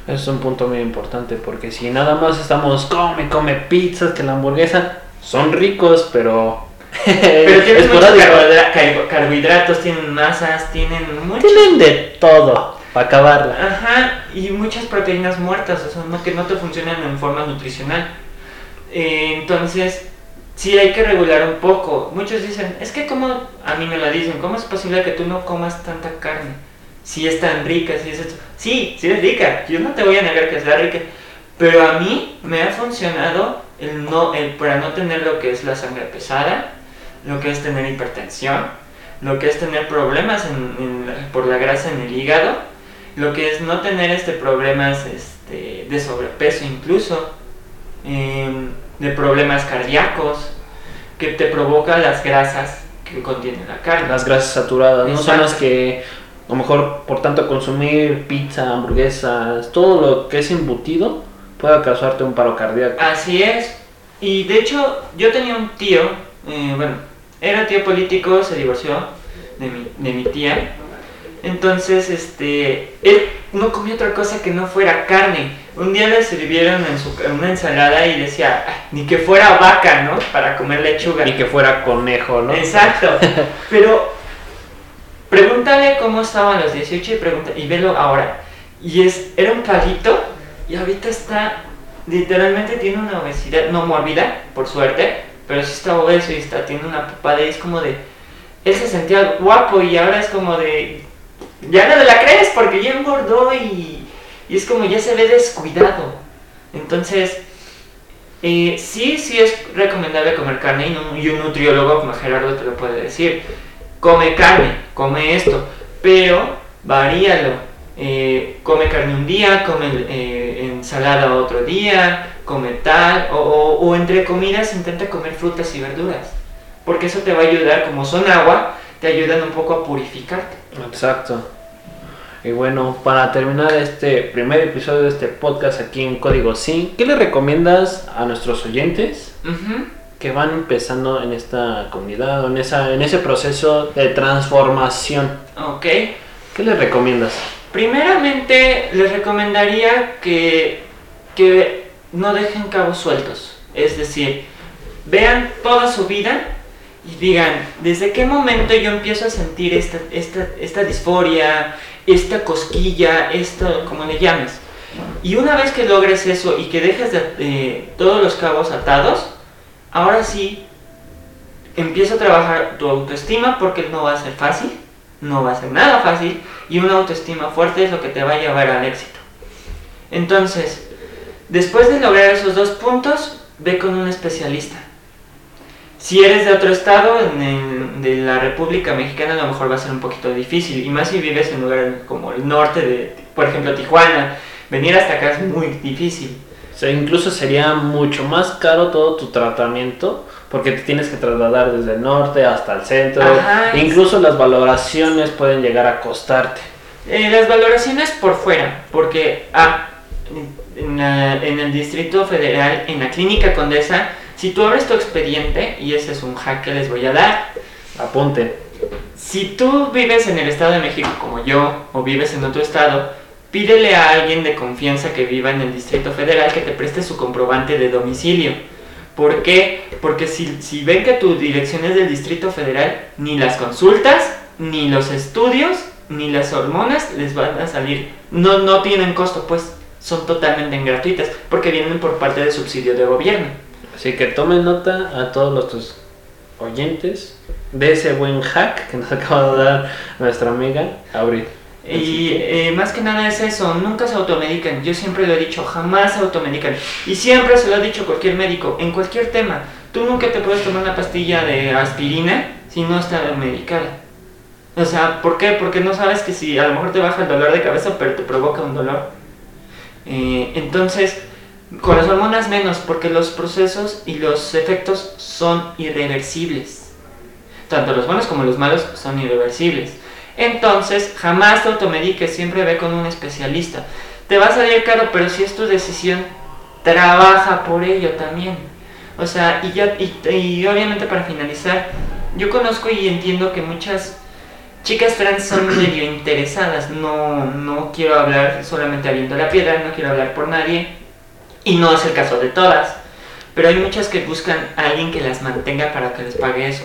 Es un punto muy importante porque si nada más estamos come, come pizzas, que la hamburguesa, son ricos, pero... Pero tienen muchos carbohidra- carbohidratos, tienen masas, tienen muchos Tienen de todo para acabarla. Ajá, y muchas proteínas muertas, o sea, no, que no te funcionan en forma nutricional. Eh, entonces, sí hay que regular un poco. Muchos dicen, es que como, a mí me lo dicen, ¿cómo es posible que tú no comas tanta carne? Si es tan rica, si es esto. Sí, sí es rica, yo no te voy a negar que sea rica. Pero a mí me ha funcionado el no, el, para no tener lo que es la sangre pesada, lo que es tener hipertensión, lo que es tener problemas en- por la grasa en el hígado, lo que es no tener este problemas este, de sobrepeso incluso, em, de problemas cardíacos, que te provoca las grasas que contiene la carne. Las grasas saturadas, no son las que a lo mejor por tanto consumir pizza, hamburguesas, todo lo que es embutido pueda causarte un paro cardíaco. Así es. Y de hecho, yo tenía un tío, eh, bueno, era tío político, se divorció de mi, de mi tía. Entonces, este, él no comía otra cosa que no fuera carne. Un día le sirvieron en su, en una ensalada y decía, "Ah, ni que fuera vaca, ¿no? Para comer lechuga. Y que fuera conejo, ¿no? Exacto. Pero pregúntale cómo estaba a los 18 y, pregunta, y velo ahora. Y es, era un palito y ahorita está, literalmente tiene una obesidad, no mórbida, por suerte, pero sí está obeso y está, tiene una papada y es como de, él se sentía guapo y ahora es como de, ya no te la crees porque ya engordó y, es como ya se ve descuidado. Entonces, eh, sí, sí es recomendable comer carne y, un- nutriólogo como Gerardo te lo puede decir. Come carne, come esto, pero varíalo. Eh, come carne un día, come eh, ensalada otro día, come tal, o- o entre comidas intenta comer frutas y verduras. Porque eso te va a ayudar, como son agua, te ayudan un poco a purificarte. Exacto. Y bueno, para terminar este primer episodio de este podcast aquí en Código Sin, ¿qué le recomiendas a nuestros oyentes que van empezando en esta comunidad o en, esa, en ese proceso de transformación? Ok. ¿Qué les recomiendas? Primeramente, les recomendaría que, que no dejen cabos sueltos. Es decir, vean toda su vida y digan, ¿desde qué momento yo empiezo a sentir esta, esta, esta disforia, esta cosquilla, esto, como le llames? Y una vez que logres eso y que dejes de, todos los cabos atados, ahora sí empieza a trabajar tu autoestima porque no va a ser fácil, no va a ser nada fácil y una autoestima fuerte es lo que te va a llevar al éxito. Entonces, después de lograr esos dos puntos, ve con un especialista. Si eres de otro estado, en de la República Mexicana, a lo mejor va a ser un poquito difícil. Y más si vives en un lugar como el norte de, por ejemplo, Tijuana. Venir hasta acá es muy difícil. O sea, incluso sería mucho más caro todo tu tratamiento porque te tienes que trasladar desde el norte hasta el centro. Ajá, incluso las valoraciones pueden llegar a costarte. Eh, las valoraciones por fuera, porque ah, en, la- en el Distrito Federal, en la Clínica Condesa, si tú abres tu expediente, y ese es un hack que les voy a dar, Apunten. si tú vives en el Estado de México como yo, o vives en otro estado, pídele a alguien de confianza que viva en el Distrito Federal que te preste su comprobante de domicilio. ¿Por qué? Porque si, si ven que tu dirección es del Distrito Federal, ni las consultas, ni los estudios, ni las hormonas les van a salir. No, no tienen costo, pues son totalmente gratuitas, porque vienen por parte del subsidio de gobierno. Así que tomen nota a todos nuestros oyentes de ese buen hack que nos acaba de dar nuestra amiga Abril. Y eh, más que nada es eso, nunca se automedican. Yo siempre lo he dicho, jamás se automedican. Y siempre se lo ha dicho cualquier médico, en cualquier tema. Tú nunca te puedes tomar una pastilla de aspirina si no está medicada. O sea, ¿por qué? Porque no sabes que si a lo mejor te baja el dolor de cabeza, pero te provoca un dolor. Eh, entonces, con las hormonas menos, porque los procesos y los efectos son irreversibles. Tanto los buenos como los malos son irreversibles. Entonces, jamás te automediques, siempre ve con un especialista. Te va a salir caro, pero si es tu decisión, trabaja por ello también. O sea, y, ya, y, y obviamente para finalizar, yo conozco y entiendo que muchas chicas trans son medio interesadas. No, no quiero hablar solamente aviento la piedra, no quiero hablar por nadie. Y no es el caso de todas. Pero hay muchas que buscan a alguien que las mantenga para que les pague eso.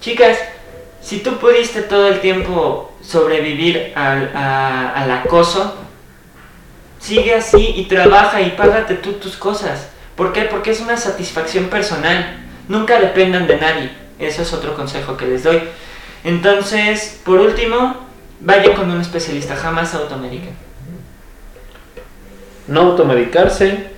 Chicas, si tú pudiste todo el tiempo sobrevivir al, a- al acoso, sigue así y trabaja y págate tú tus cosas. ¿Por qué? Porque es una satisfacción personal. Nunca dependan de nadie. Eso es otro consejo que les doy. Entonces, por último, vayan con un especialista, jamás automediquen. No automedicarse,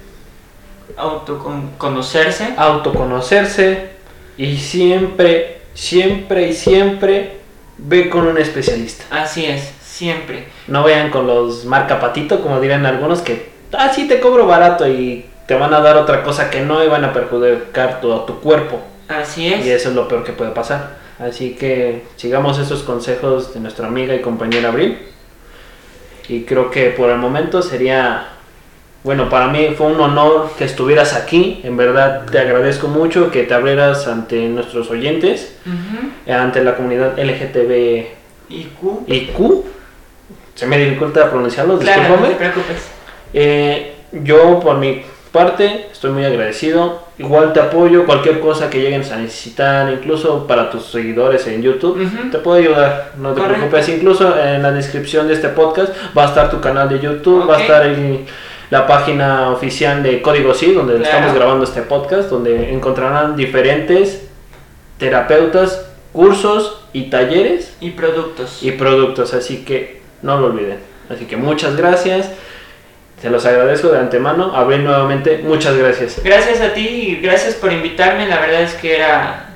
Autoconocerse. autoconocerse y siempre, siempre y siempre ve con un especialista. Así es, siempre. No vayan con los marca patito, como dirían algunos, que ah, sí te cobro barato y te van a dar otra cosa que no iban a perjudicar tu, tu cuerpo. Así Y es. eso es lo peor que puede pasar. Así que sigamos esos consejos de nuestra amiga y compañera Abril. Y creo que por el momento sería, bueno, para mí fue un honor que estuvieras aquí. En verdad te agradezco mucho que te abrieras ante nuestros oyentes, ante la comunidad LGTBIQ. Y Q. Se me dificulta pronunciarlo, Claro, no discúlpame. te preocupes. Eh, yo por mi parte estoy muy agradecido. Igual te apoyo cualquier cosa que lleguen a necesitar, incluso para tus seguidores en YouTube. Te puedo ayudar, no te Correcto. preocupes. Incluso en la descripción de este podcast va a estar tu canal de YouTube, va a estar el- la página oficial de Código Sí, donde Claro. estamos grabando este podcast, donde encontrarán diferentes terapeutas, cursos y talleres Y productos. y productos, así que no lo olviden. Así que muchas gracias, se los agradezco de antemano. Abril nuevamente, muchas gracias. Gracias a ti y gracias por invitarme. La verdad es que era,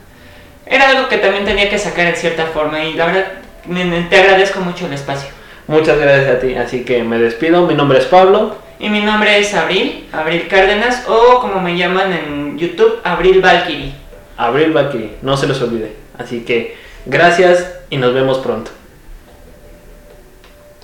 era algo que también tenía que sacar en cierta forma y la verdad te agradezco mucho el espacio. Muchas gracias a ti, así que me despido. Mi nombre es Pablo. Y mi nombre es Abril, Abril Cárdenas o como me llaman en YouTube, Abril Valkyrie. Abril Bakiri, no se los olvide. Así que gracias y nos vemos pronto.